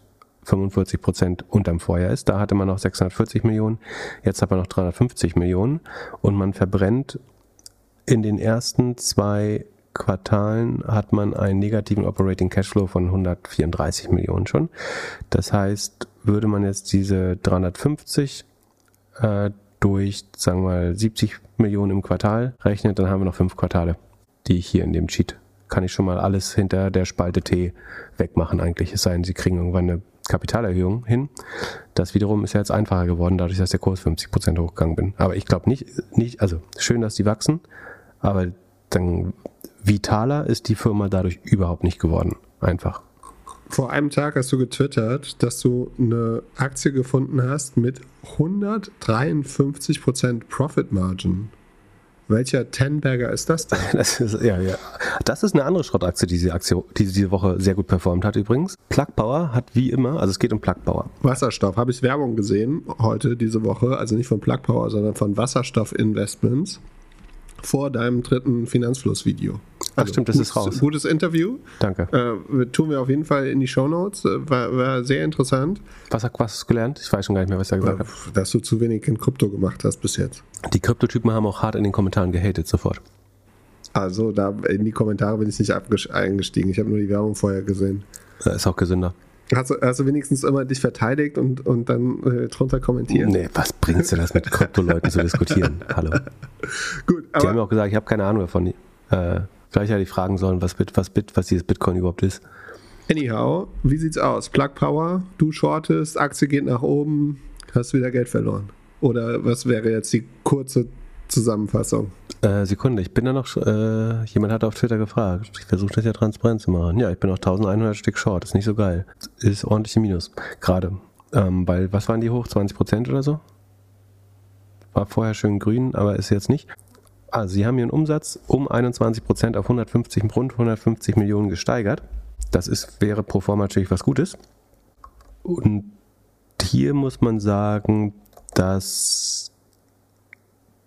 45% unterm Vorjahr ist. Da hatte man noch 640 Millionen, jetzt hat man noch 350 Millionen und man verbrennt in den ersten zwei Quartalen hat man einen negativen Operating Cashflow von 134 Millionen schon. Das heißt, würde man jetzt diese 350 äh, durch, sagen wir mal, 70 Millionen im Quartal rechnen, dann haben wir noch fünf Quartale, die ich hier in dem Cheat kann ich schon mal alles hinter der Spalte T wegmachen eigentlich. Es sei denn, sie kriegen irgendwann eine Kapitalerhöhung hin. Das wiederum ist ja jetzt einfacher geworden, dadurch, dass der Kurs 50% hochgegangen bin. Aber ich glaube nicht, nicht, also schön, dass die wachsen, aber dann vitaler ist die Firma dadurch überhaupt nicht geworden. Einfach. Vor einem Tag hast du getwittert, dass du eine Aktie gefunden hast mit 153% Profit Margin. Welcher Tenberger ist das denn? Das ist, ja, ja. das ist eine andere Schrottaktie, die diese, Aktie, die diese Woche sehr gut performt hat übrigens. Plug Power hat wie immer, also es geht um Plug Power. Wasserstoff, habe ich Werbung gesehen heute, diese Woche, also nicht von Plug Power, sondern von Wasserstoff Investments vor deinem dritten Finanzflussvideo. Ach stimmt, das gutes, ist raus. Gutes Interview. Danke. Äh, tun wir auf jeden Fall in die Shownotes. Äh, war, war sehr interessant. Was, was hast du gelernt? Ich weiß schon gar nicht mehr, was er gesagt Äh, hat. Dass du zu wenig in Krypto gemacht hast bis jetzt. Die Kryptotypen haben auch hart in den Kommentaren gehatet sofort. Also da in die Kommentare bin ich nicht eingestiegen. Ich habe nur die Werbung vorher gesehen. Äh, Ist auch gesünder. Hast du, hast du wenigstens immer dich verteidigt und, und dann äh, drunter kommentiert? Nee, was bringt's dir das mit Kryptoleuten zu diskutieren? Hallo. Gut, Die haben aber mir auch gesagt, ich habe keine Ahnung davon. Äh, vielleicht hätte ich fragen sollen, was, Bit, was, Bit, was dieses Bitcoin überhaupt ist. anyhow, wie sieht's aus? Plug Power, du shortest, Aktie geht nach oben, hast wieder Geld verloren. Oder was wäre jetzt die kurze Zusammenfassung? Äh, Sekunde, ich bin da noch, äh, jemand hat auf Twitter gefragt. Ich versuche das ja transparent zu machen. Ja, ich bin noch 1100 Stück Short, ist nicht so geil. Ist ordentlich im Minus, gerade. Ähm, weil, was waren die hoch? 20 Prozent oder so? War vorher schön grün, aber ist jetzt nicht. Also, sie haben ihren Umsatz um 21 Prozent auf 150, rund 150 Millionen gesteigert. Das ist, wäre pro forma natürlich was Gutes. Und hier muss man sagen, dass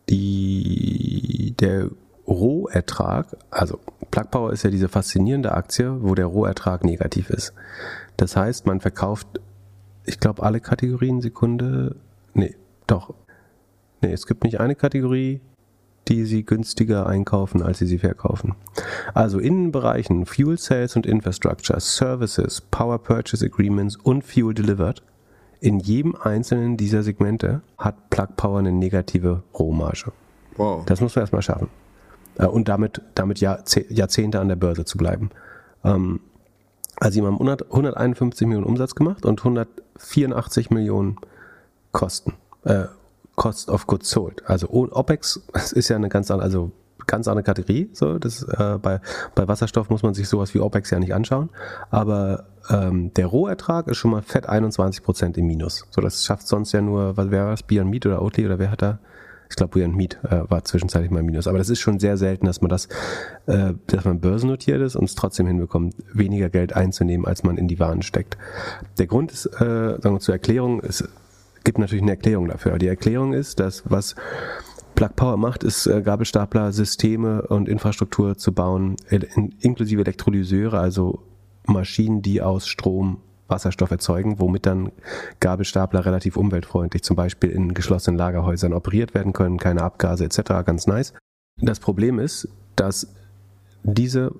die, der Rohertrag, also Plug Power ist ja diese faszinierende Aktie, wo der Rohertrag negativ ist. Das heißt, man verkauft, ich glaube, alle Kategorien Sekunde. Nee, doch. Nee, es gibt nicht eine Kategorie, die sie günstiger einkaufen, als sie sie verkaufen. Also in den Bereichen Fuel Sales und Infrastructure, Services, Power Purchase Agreements und Fuel Delivered, in jedem einzelnen dieser Segmente hat Plug Power eine negative Rohmarge. Wow. Das muss man erstmal schaffen. Äh, Und damit, damit Jahrze- Jahrzehnte an der Börse zu bleiben. Ähm, Also, sie haben 100 151 Millionen Umsatz gemacht und 184 Millionen Kosten. Äh, Cost of Goods Sold. Also OPEX, das ist ja eine ganz andere, also ganz andere Kategorie. So, das, äh, bei, bei Wasserstoff muss man sich sowas wie OPEX ja nicht anschauen. Aber ähm, der Rohertrag ist schon mal fett 21 Prozent im Minus. So, das schafft sonst ja nur, was wäre das, Beyond Meat oder Oatly oder wer hat da? Ich glaube, Beyond Meat äh, war zwischenzeitlich mal im Minus. Aber das ist schon sehr selten, dass man das, äh, dass man börsennotiert ist und es trotzdem hinbekommt, weniger Geld einzunehmen, als man in die Waren steckt. Der Grund ist, äh, sagen wir zur Erklärung, es gibt natürlich eine Erklärung dafür. Die Erklärung ist, dass was Plug Power macht, ist äh, Gabelstapler, Systeme und Infrastruktur zu bauen, in, inklusive Elektrolyseure, also Maschinen, die aus Strom Wasserstoff erzeugen, womit dann Gabelstapler relativ umweltfreundlich zum Beispiel in geschlossenen Lagerhäusern operiert werden können, keine Abgase etc. Ganz nice. Das Problem ist, dass diese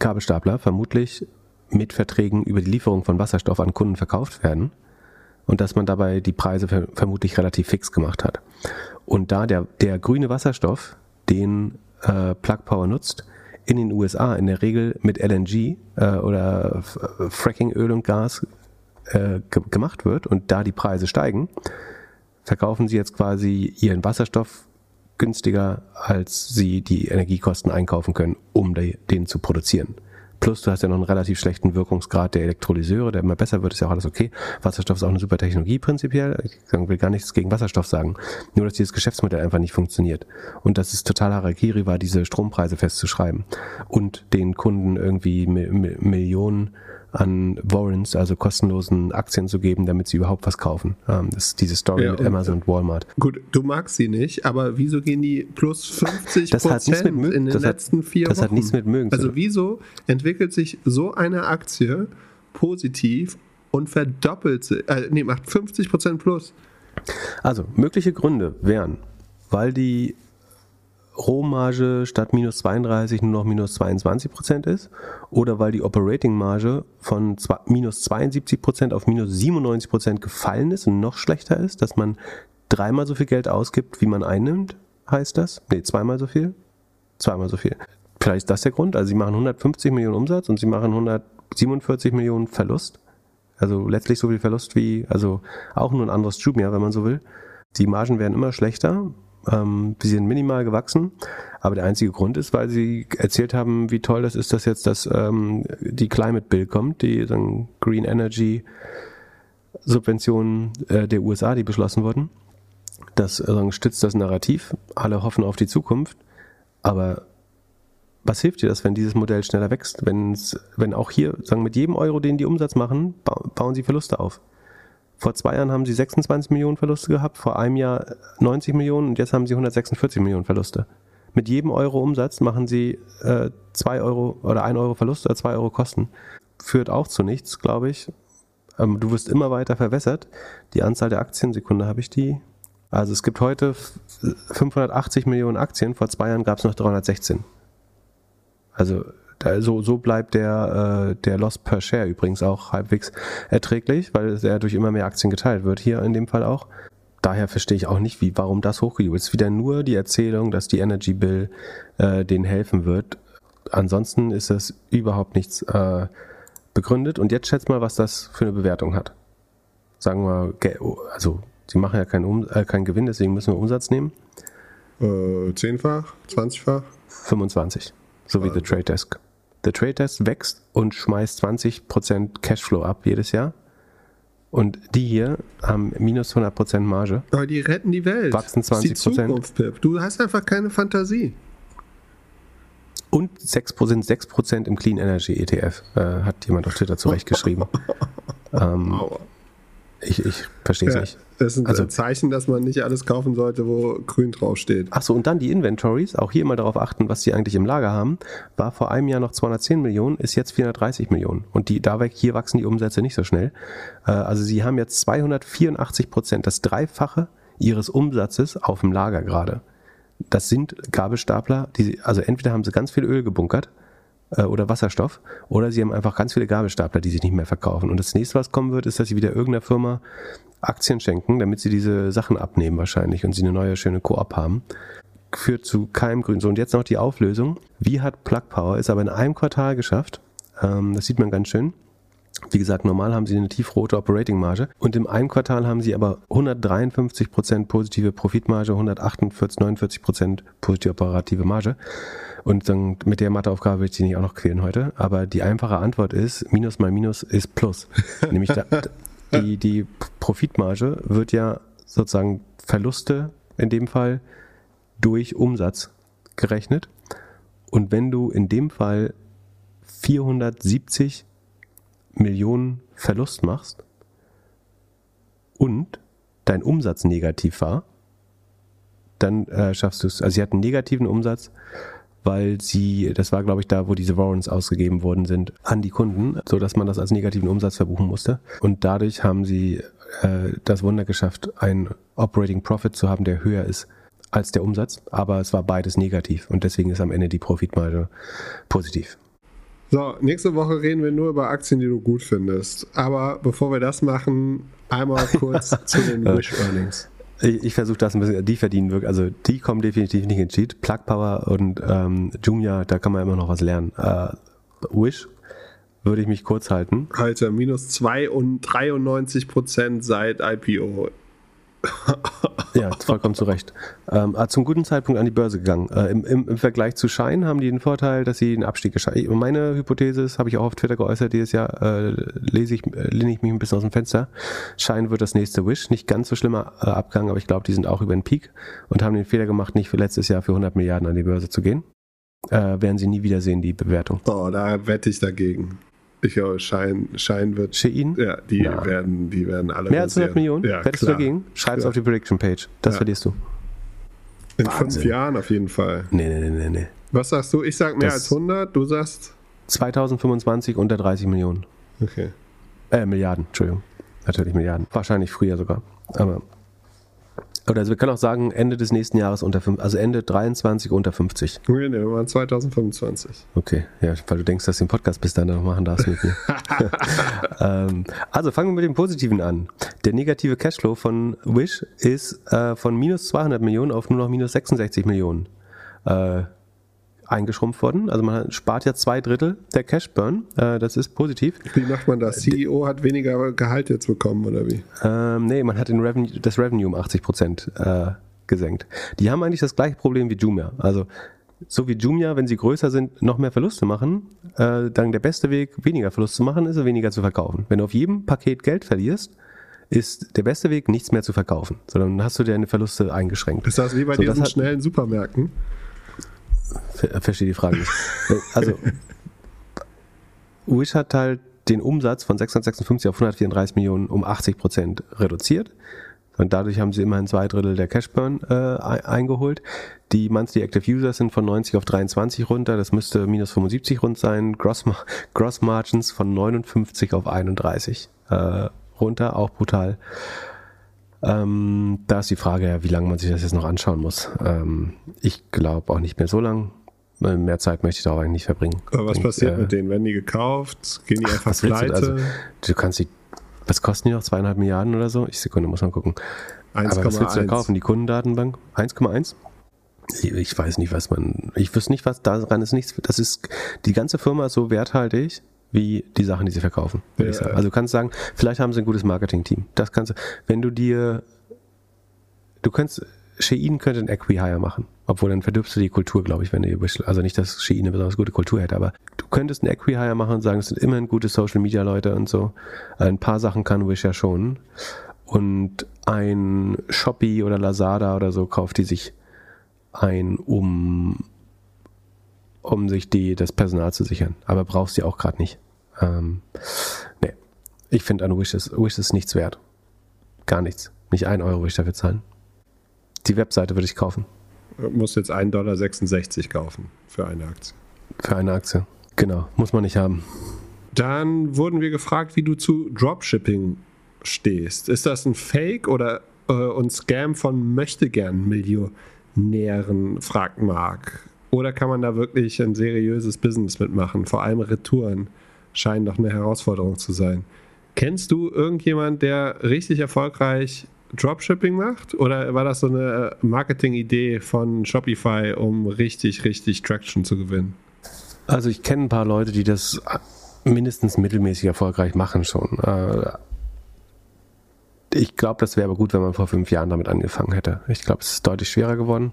Gabelstapler vermutlich mit Verträgen über die Lieferung von Wasserstoff an Kunden verkauft werden und dass man dabei die Preise ver vermutlich relativ fix gemacht hat. Und da der, der grüne Wasserstoff, den äh, Plug Power nutzt, in den USA in der Regel mit LNG äh, oder Fracking Öl und Gas äh, ge gemacht wird und da die Preise steigen, verkaufen sie jetzt quasi ihren Wasserstoff günstiger, als sie die Energiekosten einkaufen können, um de, den zu produzieren. Plus du hast ja noch einen relativ schlechten Wirkungsgrad der Elektrolyseure, der immer besser wird, ist ja auch alles okay. Wasserstoff ist auch eine super Technologie prinzipiell. Ich will gar nichts gegen Wasserstoff sagen. Nur, dass dieses Geschäftsmodell einfach nicht funktioniert. Und dass es total Harakiri war, diese Strompreise festzuschreiben. Und den Kunden irgendwie Mi Mi Millionen an Warrants, also kostenlosen Aktien zu geben, damit sie überhaupt was kaufen. Ähm, das ist diese Story Ja, mit Amazon und Walmart. Gut, du magst sie nicht, aber wieso gehen die plus 50 Das hat nichts mit Prozent in den das hat- letzten vier das Wochen? hat nichts mit mögen zu Also wieso entwickelt sich so eine Aktie positiv und verdoppelt sie, äh, nee, macht 50 Prozent plus? Also, mögliche Gründe wären, weil die Rohmarge statt minus 32 nur noch minus 22 Prozent ist oder weil die Operating Marge von minus 72 Prozent auf minus 97 Prozent gefallen ist und noch schlechter ist, dass man dreimal so viel Geld ausgibt, wie man einnimmt, heißt das? Nee, zweimal so viel? Zweimal so viel. Vielleicht ist das der Grund. Also sie machen 150 Millionen Umsatz und sie machen 147 Millionen Verlust. Also letztlich so viel Verlust wie, also auch nur ein anderes Jumia, wenn man so will. Die Margen werden immer schlechter. Ähm, sie sind minimal gewachsen, aber der einzige Grund ist, weil sie erzählt haben, wie toll das ist, dass jetzt das, ähm, die Climate Bill kommt, die dann Green Energy Subventionen äh, der USA, die beschlossen wurden. Das äh, stützt das Narrativ. Alle hoffen auf die Zukunft. Aber was hilft dir das, wenn dieses Modell schneller wächst? Wenn's, wenn auch hier, sagen mit jedem Euro, den die Umsatz machen, bauen sie Verluste auf. Vor zwei Jahren haben sie 26 Millionen Verluste gehabt, vor einem Jahr 90 Millionen und jetzt haben sie 146 Millionen Verluste. Mit jedem Euro Umsatz machen sie äh, 2 Euro oder 1 Euro Verlust oder 2 Euro Kosten. Führt auch zu nichts, glaube ich. Ähm, du wirst immer weiter verwässert. Die Anzahl der Aktien, Sekunde habe ich die. Also es gibt heute 580 Millionen Aktien, vor zwei Jahren gab es noch 316. Also da, so, so bleibt der, äh, der Loss per Share übrigens auch halbwegs erträglich, weil er durch immer mehr Aktien geteilt wird, hier in dem Fall auch. Daher verstehe ich auch nicht, wie, warum das hochgejubelt ist. Es ist wieder nur die Erzählung, dass die Energy Bill äh, denen helfen wird. Ansonsten ist das überhaupt nichts äh, begründet. Und jetzt schätzt mal, was das für eine Bewertung hat. Sagen wir, also sie machen ja keinen, um äh, keinen Gewinn, deswegen müssen wir Umsatz nehmen. Äh, zehnfach, zwanzigfach? 25, so wie The Trade Desk. The Trade Desk wächst und schmeißt 20% Cashflow ab jedes Jahr. Und die hier haben minus 100% Marge. Aber die retten die Welt. Wachsen 20%. Das ist die Zukunft, Pip. Du hast einfach keine Fantasie. Und 6%, 6% im Clean Energy ETF, äh, hat jemand auf Twitter zurechtgeschrieben. ähm, ich, ich verstehe es ja, nicht. Das ist also, ein Zeichen, dass man nicht alles kaufen sollte, wo grün draufsteht. Achso, und dann die Inventories, auch hier mal darauf achten, was die eigentlich im Lager haben. War vor einem Jahr noch 210 Millionen, ist jetzt 430 Millionen. Und die, da weg, hier wachsen die Umsätze nicht so schnell. Äh, also sie haben jetzt 284 Prozent, das Dreifache ihres Umsatzes auf dem Lager gerade. Das sind Gabelstapler, die, also entweder haben sie ganz viel Öl gebunkert, äh, oder Wasserstoff. Oder sie haben einfach ganz viele Gabelstapler, die sich nicht mehr verkaufen. Und das nächste, was kommen wird, ist, dass sie wieder irgendeiner Firma Aktien schenken, damit sie diese Sachen abnehmen wahrscheinlich und sie eine neue schöne Koop haben. Führt zu keinem Grün. So, und jetzt noch die Auflösung. Wie hat Plug Power es aber in einem Quartal geschafft? Ähm, das sieht man ganz schön. Wie gesagt, normal haben sie eine tiefrote Operating Marge und im einen Quartal haben sie aber 153% positive Profitmarge, 148, 49% positive operative Marge. Und dann mit der Matheaufgabe will ich sie nicht auch noch quälen heute. Aber die einfache Antwort ist, Minus mal Minus ist Plus. Nämlich da, die, die Profitmarge wird ja sozusagen Verluste in dem Fall durch Umsatz gerechnet. Und wenn du in dem Fall 470 Millionen Verlust machst und dein Umsatz negativ war, dann äh, schaffst du es. Also sie hatten negativen Umsatz weil sie, das war glaube ich da, wo diese Warrants ausgegeben worden sind, an die Kunden, so dass man das als negativen Umsatz verbuchen musste. Und dadurch haben sie äh, das Wunder geschafft, einen Operating Profit zu haben, der höher ist als der Umsatz, aber es war beides negativ und deswegen ist am Ende die Profitmarge positiv. So, nächste Woche reden wir nur über Aktien, die du gut findest. Aber bevor wir das machen, einmal kurz zu den Wish Earnings. Ich, ich versuche das ein bisschen, die verdienen wirklich, also die kommen definitiv nicht in Cheat. Plug Power und ähm, Jumia, da kann man immer noch was lernen. Äh, Wish würde ich mich kurz halten. Alter, minus 92 Prozent seit IPO. Ja, vollkommen zu Recht. Ähm, ah, zum guten Zeitpunkt an die Börse gegangen. Äh, im, im, im, Vergleich zu Schein haben die den Vorteil, dass sie den Abstieg geschafft haben. Meine Hypothese ist, habe ich auch auf Twitter geäußert, dieses Jahr äh, lese ich, äh, lehne ich mich ein bisschen aus dem Fenster. Schein wird das nächste Wish. Nicht ganz so schlimmer äh, Abgang, aber ich glaube, die sind auch über den Peak und haben den Fehler gemacht, nicht für letztes Jahr für 100 Milliarden an die Börse zu gehen. Äh, werden sie nie wiedersehen, die Bewertung. Oh, da wette ich dagegen. Ich glaube, Schein, Schein wird. Shein? Ja, die ja. werden, die werden alle. Mehr als 100 Millionen? Ja, Wettest du dagegen? Schreib es auf die Prediction Page. Das ja. verlierst du. In Wahnsinn. fünf Jahren auf jeden Fall. Nee, nee, nee, nee. Was sagst du? Ich sag mehr das als 100, du sagst. 2025 unter 30 Millionen. Okay. Äh, Milliarden, Entschuldigung. Natürlich Milliarden. Wahrscheinlich früher sogar. Aber Oder also wir können auch sagen, Ende des nächsten Jahres unter 50, also Ende 23 unter 50. Nee, nee, wir waren 2025. Okay, ja, weil du denkst, dass du den Podcast bis dann noch machen darfst mit mir. ähm, also fangen wir mit dem Positiven an. Der negative Cashflow von Wish ist äh, von minus 200 Millionen auf nur noch minus 66 Millionen äh, eingeschrumpft worden. Also man spart ja zwei Drittel der Cashburn. Äh, das ist positiv. Wie macht man das? CEO hat weniger Gehalt jetzt bekommen, oder wie? Ähm, nee, man hat den Revenue, das Revenue um 80 Prozent äh, gesenkt. Die haben eigentlich das gleiche Problem wie Jumia. Also so wie Jumia, wenn sie größer sind, noch mehr Verluste machen, äh, dann der beste Weg, weniger Verlust zu machen, ist weniger zu verkaufen. Wenn du auf jedem Paket Geld verlierst, ist der beste Weg, nichts mehr zu verkaufen, sondern hast du deine Verluste eingeschränkt. Ist das wie bei So, diesen hat- schnellen Supermärkten? Ver verstehe die Frage nicht. Also, Wish hat halt den Umsatz von 656 auf 134 Millionen um 80 Prozent reduziert. Und dadurch haben sie immerhin zwei Drittel der Cashburn äh, ei- eingeholt. Die Monthly Active Users sind von 90 auf 23 runter. Das müsste minus 75 rund sein. Gross, Gross Margins von 59 auf 31 äh, runter. Auch brutal. Ähm, da ist die Frage, ja, wie lange man sich das jetzt noch anschauen muss. Ähm, ich glaube auch nicht mehr so lang. Äh, Mehr Zeit möchte ich da auch eigentlich nicht verbringen. Aber was Und, passiert äh, mit denen? Werden die gekauft? Gehen die einfach was willst du? pleite? Also, du kannst die, was kosten die noch? Zweieinhalb Milliarden oder so? Ich Sekunde, muss man gucken. Aber was willst du da 1,1. kaufen? Die Kundendatenbank? 1,1? Ich, ich weiß nicht, was man, ich wüsste nicht, was daran ist nichts, das ist, die ganze Firma ist so werthaltig, wie die Sachen, die sie verkaufen, würde ich Ja. sagen. Also du kannst sagen, vielleicht haben sie ein gutes Marketing-Team. Das kannst du, wenn du dir, du kannst, Shein könnte ein Equihire machen. Obwohl dann verdirbst du die Kultur, glaube ich, wenn du also nicht, dass Shein eine besonders gute Kultur hätte, aber du könntest ein Equihire machen und sagen, es sind immerhin gute Social Media Leute und so. Ein paar Sachen kann Wish ja schon. Und ein Shopee oder Lazada oder so kauft die sich ein, um, um sich die, das Personal zu sichern. Aber brauchst du auch gerade nicht. Ähm, nee. Ich finde an Wish ist, Wish ist nichts wert. Gar nichts. Nicht ein Euro will ich dafür zahlen. Die Webseite würde ich kaufen. Muss jetzt 1,66 Dollar kaufen für eine Aktie. Für eine Aktie. Genau. Muss man nicht haben. Dann wurden wir gefragt, wie du zu Dropshipping stehst. Ist das ein Fake oder äh, ein Scam von Möchtegern-Millionären, fragt Mark. Oder kann man da wirklich ein seriöses Business mitmachen? Vor allem Retouren scheinen doch eine Herausforderung zu sein. Kennst du irgendjemand, der richtig erfolgreich Dropshipping macht? Oder war das so eine Marketing-Idee von Shopify, um richtig, richtig Traction zu gewinnen? Also ich kenne ein paar Leute, die das mindestens mittelmäßig erfolgreich machen schon. Ich glaube, das wäre aber gut, wenn man vor fünf Jahren damit angefangen hätte. Ich glaube, es ist deutlich schwerer geworden.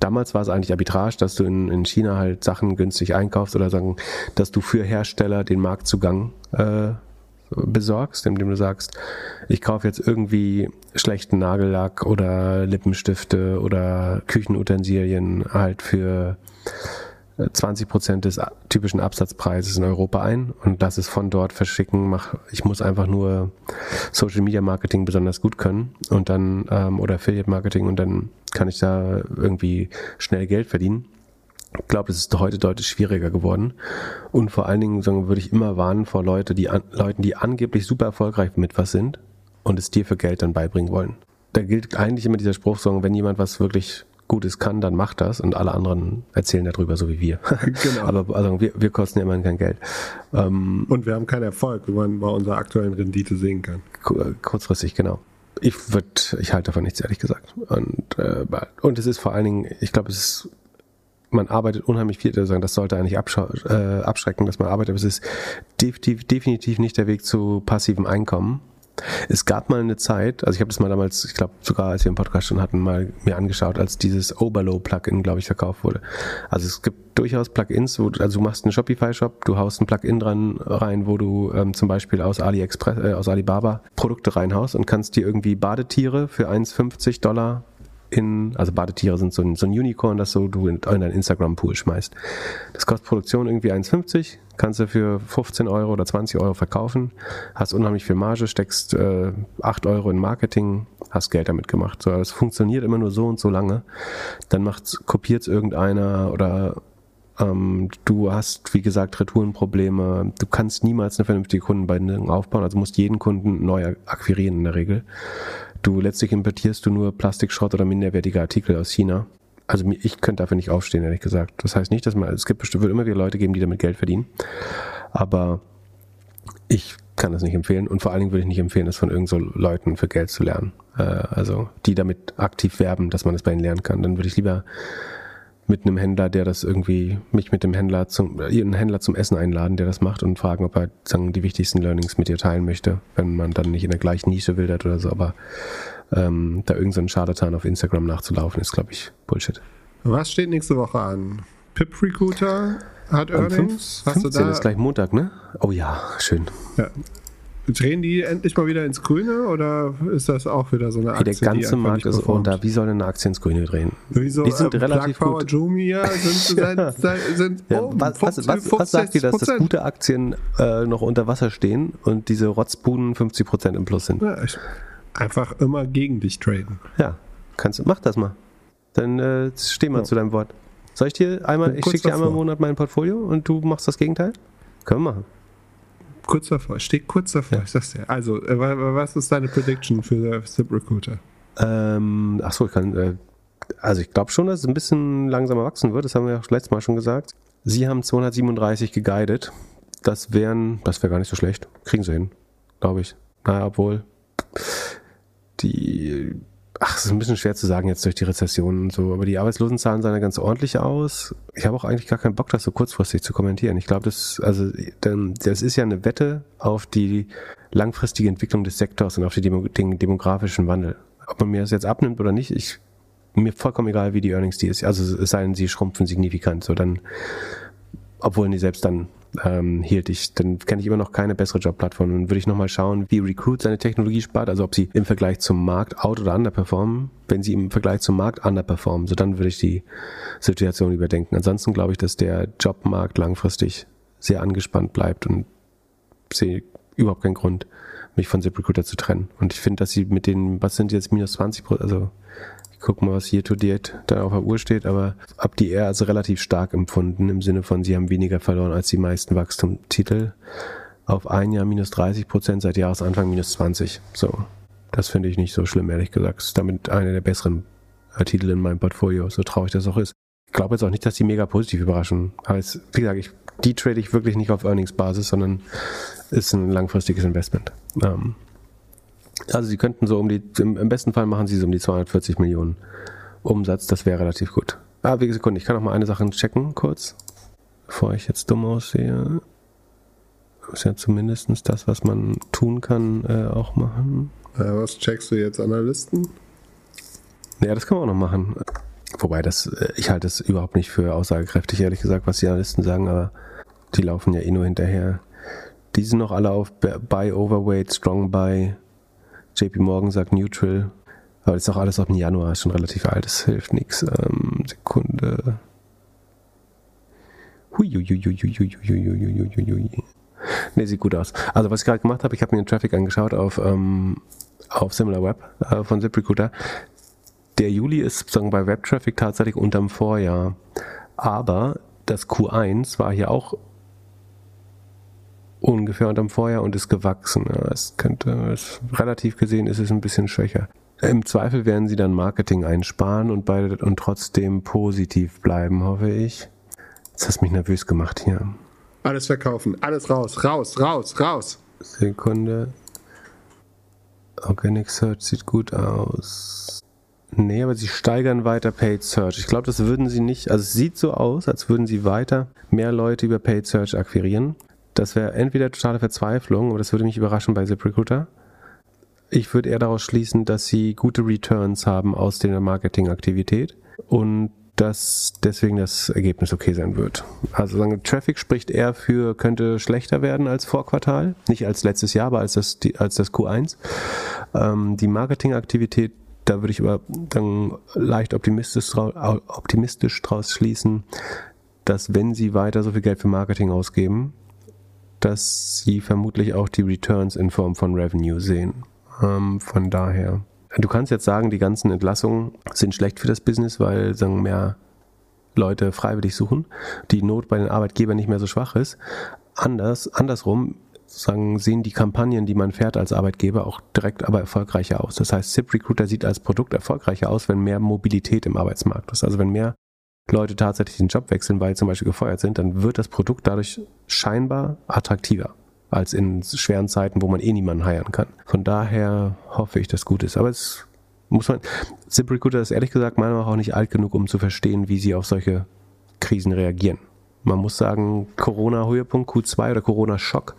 Damals war es eigentlich Arbitrage, dass du in, in China halt Sachen günstig einkaufst oder sagen, dass du für Hersteller den Marktzugang äh, besorgst, indem du sagst, ich kaufe jetzt irgendwie schlechten Nagellack oder Lippenstifte oder Küchenutensilien halt für 20 Prozent des typischen Absatzpreises in Europa ein und lass es von dort verschicken. Mach, ich muss einfach nur Social Media Marketing besonders gut können und dann ähm, oder Affiliate Marketing und dann kann ich da irgendwie schnell Geld verdienen. Ich glaube, es ist heute deutlich schwieriger geworden. Und vor allen Dingen sagen, würde ich immer warnen vor Leute, die an, Leuten, die angeblich super erfolgreich mit was sind und es dir für Geld dann beibringen wollen. Da gilt eigentlich immer dieser Spruch, sagen, wenn jemand was wirklich Gutes kann, dann macht das und alle anderen erzählen darüber, so wie wir. Genau. Aber also, wir, wir kosten ja immerhin kein Geld. Ähm, Und wir haben keinen Erfolg, wie man bei unserer aktuellen Rendite sehen kann. ku- kurzfristig, genau. Ich würde, ich halte davon nichts, ehrlich gesagt. Und, äh, und es ist vor allen Dingen, ich glaube, es ist, man arbeitet unheimlich viel, also das sollte eigentlich äh, abschrecken, dass man arbeitet, aber es ist definitiv, definitiv nicht der Weg zu passivem Einkommen. Es gab mal eine Zeit, also ich habe das mal damals, ich glaube sogar als wir im Podcast schon hatten, mal mir angeschaut, als dieses Oberlow-Plugin, glaube ich, verkauft wurde. Also es gibt durchaus Plugins, wo, du- also du machst einen Shopify-Shop, du haust ein Plugin dran rein, wo du ähm, zum Beispiel aus AliExpress, äh, aus Alibaba Produkte reinhaust und kannst dir irgendwie Badetiere für 1,50 Dollar in, also Badetiere sind so ein, so ein Unicorn, das so du in, in deinen Instagram-Pool schmeißt. Das kostet Produktion irgendwie 1,50, kannst du für 15 Euro oder 20 Euro verkaufen, hast unheimlich viel Marge, steckst äh, 8 Euro in Marketing, hast Geld damit gemacht. So, das funktioniert immer nur so und so lange. Dann macht's, kopiert's irgendeiner oder Ähm, du hast, wie gesagt, Retourenprobleme. Du kannst niemals eine vernünftige Kundenbindung aufbauen, also musst jeden Kunden neu akquirieren in der Regel. Du letztlich importierst du nur Plastikschrott oder minderwertige Artikel aus China. Also ich könnte dafür nicht aufstehen, ehrlich gesagt. Das heißt nicht, dass man, es gibt bestimmt, wird immer wieder Leute geben, die damit Geld verdienen. Aber ich kann das nicht empfehlen und vor allen Dingen würde ich nicht empfehlen, das von irgendeinen so Leuten für Geld zu lernen. Äh, also die damit aktiv werben, dass man das bei ihnen lernen kann. Dann würde ich lieber mit einem Händler, der das irgendwie, mich mit dem Händler zum, einen Händler zum Essen einladen, der das macht und fragen, ob er sagen, die wichtigsten Learnings mit dir teilen möchte, wenn man dann nicht in der gleichen Nische wildert oder so, aber ähm, da irgendein so Scharlatan auf Instagram nachzulaufen, ist, glaube ich, Bullshit. Was steht nächste Woche an? Pip Recruiter hat Am Earnings. 5, Hast du 15 da, ist gleich Montag, ne? Oh ja, schön. ja. Drehen die endlich mal wieder ins Grüne oder ist das auch wieder so eine Hey, Aktie, der die ganze Markt ist runter. Wie soll denn eine Aktie ins Grüne drehen? Wieso? Die sind äh, relativ Plug Power gut. Jumia sind, sind, sind, sind Ja, oben, was, was, 50, was, was sagt dir, dass, dass 50%? gute Aktien äh, noch unter Wasser stehen und diese Rotzbuden 50% im Plus sind? Ja, einfach immer gegen dich traden. Ja, kannst du, mach das mal. Dann äh, steh mal Ja. zu deinem Wort. Soll ich dir einmal, ich schicke dir einmal im. Monat mein Portfolio und du machst das Gegenteil? Können wir machen. Kurz davor, ich stehe kurz davor, Ja. ich sag's dir. Also, äh, wa- wa- was ist deine Prediction für Zip Recruiter? Ähm, ach so, ich kann, äh, also ich glaube schon, dass es ein bisschen langsamer wachsen wird. Das haben wir ja letztes Mal schon gesagt. Sie haben 237 geguidet. Das wären, das wäre gar nicht so schlecht. Kriegen sie hin, glaube ich. Naja, obwohl die, ach, es ist ein bisschen schwer zu sagen jetzt durch die Rezession und so, aber die Arbeitslosenzahlen sahen ja ganz ordentlich aus. Ich habe auch eigentlich gar keinen Bock, das so kurzfristig zu kommentieren. Ich glaube, das, also, das ist ja eine Wette auf die langfristige Entwicklung des Sektors und auf den demografischen Wandel. Ob man mir das jetzt abnimmt oder nicht, ich, mir vollkommen egal, wie die Earnings die ist. Also es sei denn, sie schrumpfen signifikant, so dann, obwohl die selbst dann ähm, hielt ich, dann kenne ich immer noch keine bessere Jobplattform. Dann würde ich nochmal schauen, wie Recruit seine Technologie spart, also ob sie im Vergleich zum Markt out oder underperformen. Wenn sie im Vergleich zum Markt underperformen, so dann würde ich die Situation überdenken. Ansonsten glaube ich, dass der Jobmarkt langfristig sehr angespannt bleibt und sehe überhaupt keinen Grund, mich von ZipRecruiter zu trennen. Und ich finde, dass sie mit den, was sind jetzt minus 20 Prozent, also guck mal, was hier to date da auf der Uhr steht, aber ab die eher also relativ stark empfunden im Sinne von, sie haben weniger verloren als die meisten Wachstumstitel. Auf ein Jahr minus 30 Prozent, seit Jahresanfang minus 20. So, das finde ich nicht so schlimm, ehrlich gesagt. Ist damit einer der besseren äh, Titel in meinem Portfolio, so traurig das auch ist. Ich glaube jetzt auch nicht, dass die mega positiv überraschen. Aber es, wie gesagt, ich, die trade ich wirklich nicht auf Earnings-Basis, sondern ist ein langfristiges Investment. Ähm, also sie könnten so um die, im, besten Fall machen sie so um die 240 Millionen Umsatz, das wäre relativ gut. Ah, wie Sekunde, ich kann noch mal eine Sache checken, kurz, bevor ich jetzt dumm aussehe. Ist ja zumindest das, was man tun kann, äh, auch machen. Äh, was checkst du jetzt, Analysten? Ja, das kann man auch noch machen. Wobei das, äh, ich halte es überhaupt nicht für aussagekräftig, ehrlich gesagt, was die Analysten sagen, aber die laufen ja eh nur hinterher. Die sind noch alle auf Buy Overweight, Strong Buy. JP Morgan sagt Neutral. Aber das ist auch alles auf dem Januar, schon relativ alt, das hilft nichts. Ähm, Sekunde. Ne, sieht gut aus. Also was ich gerade gemacht habe, ich habe mir den Traffic angeschaut auf, ähm, auf SimilarWeb äh, von ZipRecruiter. Der Juli ist sozusagen bei Web-Traffic tatsächlich unterm Vorjahr. Aber das Q1 war hier auch ungefähr unterm Vorjahr und ist gewachsen. Ja, es könnte, es, relativ gesehen ist es ein bisschen schwächer. Im Zweifel werden sie dann Marketing einsparen und, bei, und trotzdem positiv bleiben, hoffe ich. Jetzt hast du mich nervös gemacht hier. Alles verkaufen, alles raus, raus, raus, raus. Sekunde. Organic Search sieht gut aus. Nee, aber sie steigern weiter Paid Search. Ich glaube, das würden sie nicht. Also es sieht so aus, als würden sie weiter mehr Leute über Paid Search akquirieren. Das wäre entweder totale Verzweiflung, aber das würde mich überraschen bei ZipRecruiter. Ich würde eher daraus schließen, dass sie gute Returns haben aus der Marketingaktivität und dass deswegen das Ergebnis okay sein wird. Also sagen, Traffic spricht eher für, könnte schlechter werden als Vorquartal, nicht als letztes Jahr, aber als das, als das Q1. Ähm, die Marketingaktivität, da würde ich aber dann leicht optimistisch, optimistisch draus schließen, dass wenn sie weiter so viel Geld für Marketing ausgeben, dass sie vermutlich auch die Returns in Form von Revenue sehen. Ähm, von daher. Du kannst jetzt sagen, die ganzen Entlassungen sind schlecht für das Business, weil sagen mehr Leute freiwillig suchen, die Not bei den Arbeitgebern nicht mehr so schwach ist. Anders, andersrum sagen, sehen die Kampagnen, die man fährt als Arbeitgeber, auch direkt aber erfolgreicher aus. Das heißt, ZipRecruiter sieht als Produkt erfolgreicher aus, wenn mehr Mobilität im Arbeitsmarkt ist. Also wenn mehr Leute tatsächlich den Job wechseln, weil zum Beispiel gefeuert sind, dann wird das Produkt dadurch scheinbar attraktiver als in schweren Zeiten, wo man eh niemanden heiren kann. Von daher hoffe ich, dass gut ist. Aber es muss man, ZipRecruiter ist ehrlich gesagt meiner Meinung nach auch nicht alt genug, um zu verstehen, wie sie auf solche Krisen reagieren. Man muss sagen, Corona-Höhepunkt Q2 oder Corona-Schock,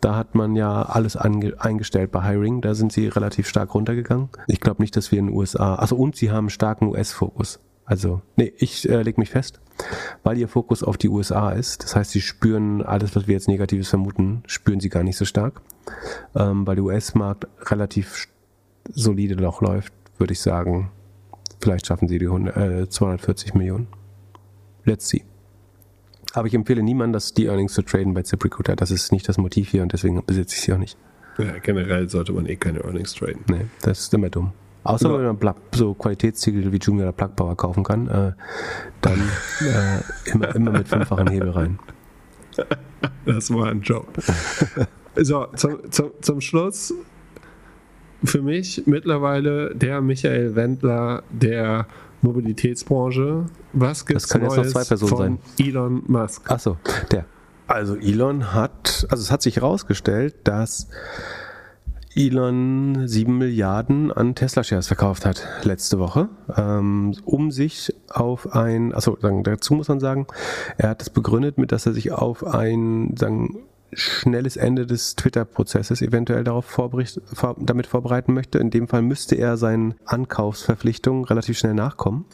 da hat man ja alles eingestellt bei Hiring. Da sind sie relativ stark runtergegangen. Ich glaube nicht, dass wir in den USA, also und sie haben starken US-Fokus. Also, nee, ich äh, lege mich fest, weil ihr Fokus auf die USA ist. Das heißt, sie spüren alles, was wir jetzt Negatives vermuten, spüren sie gar nicht so stark. Ähm, weil der US-Markt relativ solide noch läuft, würde ich sagen, vielleicht schaffen sie die 100, äh, 240 Millionen. Let's see. Aber ich empfehle niemandem, dass die Earnings zu traden bei ZipRecruiter. Das ist nicht das Motiv hier und deswegen besitze ich sie auch nicht. Ja, generell sollte man eh keine Earnings traden. Nee, das ist immer dumm. Außer ja. wenn man Plug, so Qualitätstitel wie Junior oder Plug Power kaufen kann, äh, dann äh, immer, immer mit fünffachen Hebel rein. Das war ein Job. So, zum, zum, zum Schluss für mich mittlerweile der Michael Wendler der Mobilitätsbranche. Was gibt es Neues jetzt noch zwei Personen von sein. Elon Musk? Achso, der. Also Elon hat, also es hat sich herausgestellt, dass Elon 7 Milliarden an Tesla-Shares verkauft hat letzte Woche, ähm, um sich auf ein, also dazu muss man sagen, er hat es begründet mit, dass er sich auf ein sagen, schnelles Ende des Twitter-Prozesses eventuell darauf vor, damit vorbereiten möchte. In dem Fall müsste er seinen Ankaufsverpflichtungen relativ schnell nachkommen.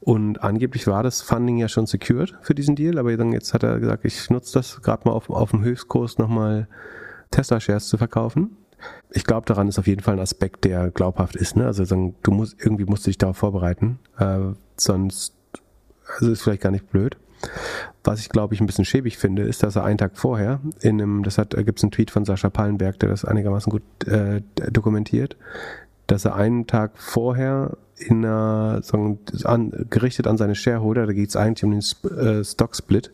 Und angeblich war das Funding ja schon secured für diesen Deal, aber jetzt hat er gesagt, ich nutze das gerade mal auf, auf dem Höchstkurs nochmal Tesla-Shares zu verkaufen. Ich glaube, daran ist auf jeden Fall ein Aspekt, der glaubhaft ist. Ne? Also du musst irgendwie musst du dich darauf vorbereiten, äh, sonst also ist vielleicht gar nicht blöd. Was ich glaube ich ein bisschen schäbig finde, ist, dass er einen Tag vorher in einem, das hat, gibt es einen Tweet von Sascha Pallenberg, der das einigermaßen gut äh, dokumentiert, dass er einen Tag vorher in einer, sagen, an, gerichtet an seine Shareholder, da geht es eigentlich um den Sp äh, Stock Split,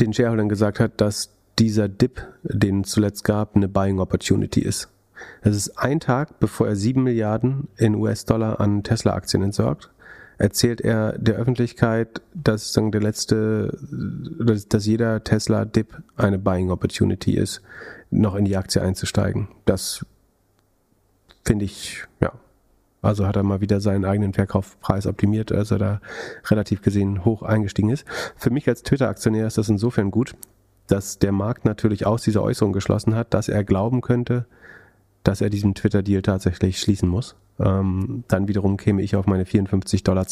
den Shareholdern gesagt hat, dass dieser Dip, den es zuletzt gab, eine Buying Opportunity ist. Das ist ein Tag, bevor er sieben Milliarden in US-Dollar an Tesla-Aktien entsorgt erzählt er der Öffentlichkeit, dass der letzte, dass, dass jeder Tesla-Dip eine Buying Opportunity ist, noch in die Aktie einzusteigen. Das finde ich, ja. Also hat er mal wieder seinen eigenen Verkaufspreis optimiert, als er da relativ gesehen hoch eingestiegen ist. Für mich als Twitter-Aktionär ist das insofern gut, dass der Markt natürlich aus dieser Äußerung geschlossen hat, dass er glauben könnte, dass er diesen Twitter-Deal tatsächlich schließen muss. Ähm, dann wiederum käme ich auf meine 54,20 Dollar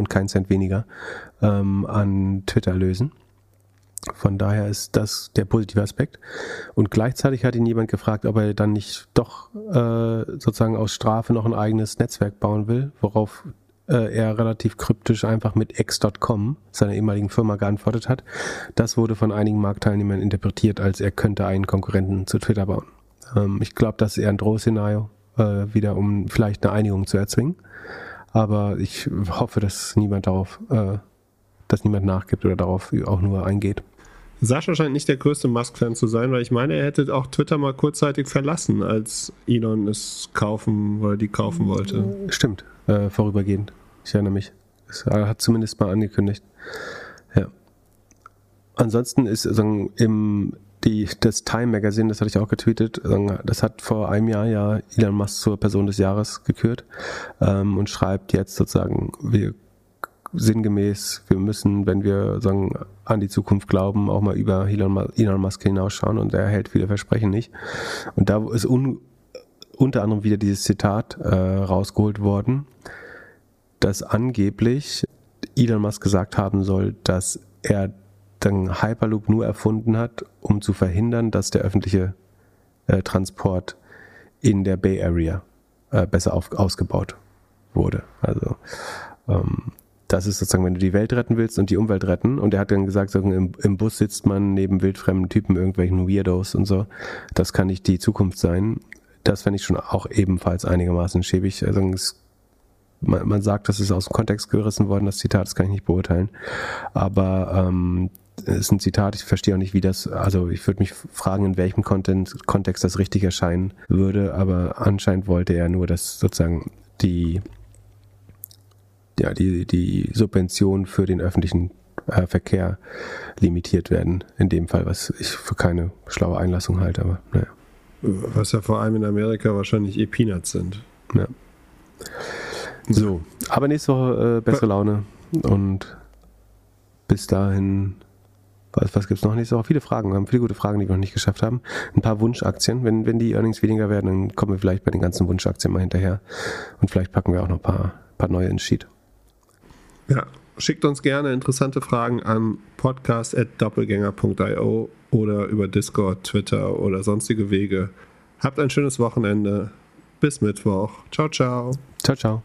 und kein Cent weniger ähm, an Twitter lösen. Von daher ist das der positive Aspekt. Und gleichzeitig hat ihn jemand gefragt, ob er dann nicht doch äh, sozusagen aus Strafe noch ein eigenes Netzwerk bauen will, worauf äh, er relativ kryptisch einfach mit x.com, seiner ehemaligen Firma, geantwortet hat. Das wurde von einigen Marktteilnehmern interpretiert, als er könnte einen Konkurrenten zu Twitter bauen. Ähm, ich glaube, das ist eher ein Drohszenario, äh, wieder um vielleicht eine Einigung zu erzwingen. Aber ich hoffe, dass niemand darauf, äh, dass niemand nachgibt oder darauf auch nur eingeht. Sascha scheint nicht der größte Musk-Fan zu sein, weil ich meine, er hätte auch Twitter mal kurzzeitig verlassen, als Elon es kaufen oder die kaufen wollte. Stimmt, äh, vorübergehend. Ich erinnere mich. Das hat zumindest mal angekündigt. Ja. Ansonsten ist sagen, im die, das Time Magazine, das hatte ich auch getweetet, das hat vor einem Jahr ja Elon Musk zur Person des Jahres gekürt ähm, und schreibt jetzt sozusagen, wir sinngemäß, wir müssen, wenn wir sagen, an die Zukunft glauben, auch mal über Elon, Elon Musk hinausschauen und er hält viele Versprechen nicht. Und da ist un, unter anderem wieder dieses Zitat äh, rausgeholt worden, dass angeblich Elon Musk gesagt haben soll, dass er den Hyperloop nur erfunden hat, um zu verhindern, dass der öffentliche äh, Transport in der Bay Area äh, besser auf, ausgebaut wurde. Also ähm, das ist sozusagen, wenn du die Welt retten willst und die Umwelt retten. Und er hat dann gesagt, im, im, Bus sitzt man neben wildfremden Typen, irgendwelchen Weirdos und so. Das kann nicht die Zukunft sein. Das fände ich schon auch ebenfalls einigermaßen schäbig. Also es man, man sagt, das ist aus dem Kontext gerissen worden, das Zitat, das kann ich nicht beurteilen. Aber ähm, es ist ein Zitat, ich verstehe auch nicht, wie das, also ich würde mich fragen, in welchem Content, Kontext das richtig erscheinen würde, aber anscheinend wollte er nur, dass sozusagen die, ja, die, die Subventionen für den öffentlichen äh, Verkehr limitiert werden. In dem Fall, was ich für keine schlaue Einlassung halte, aber naja. Was ja vor allem in Amerika wahrscheinlich eh Peanuts sind. Ja. So, aber nächste Woche äh, bessere Laune und bis dahin, was, was gibt es noch nächste Woche? Viele Fragen, wir haben viele gute Fragen, die wir noch nicht geschafft haben. Ein paar Wunschaktien. Wenn, wenn die Earnings weniger werden, dann kommen wir vielleicht bei den ganzen Wunschaktien mal hinterher und vielleicht packen wir auch noch ein paar, paar neue ins Sheet. Ja, schickt uns gerne interessante Fragen an podcast.doppelgänger.io oder über Discord, Twitter oder sonstige Wege. Habt ein schönes Wochenende. Bis Mittwoch. Ciao, ciao. Ciao, ciao.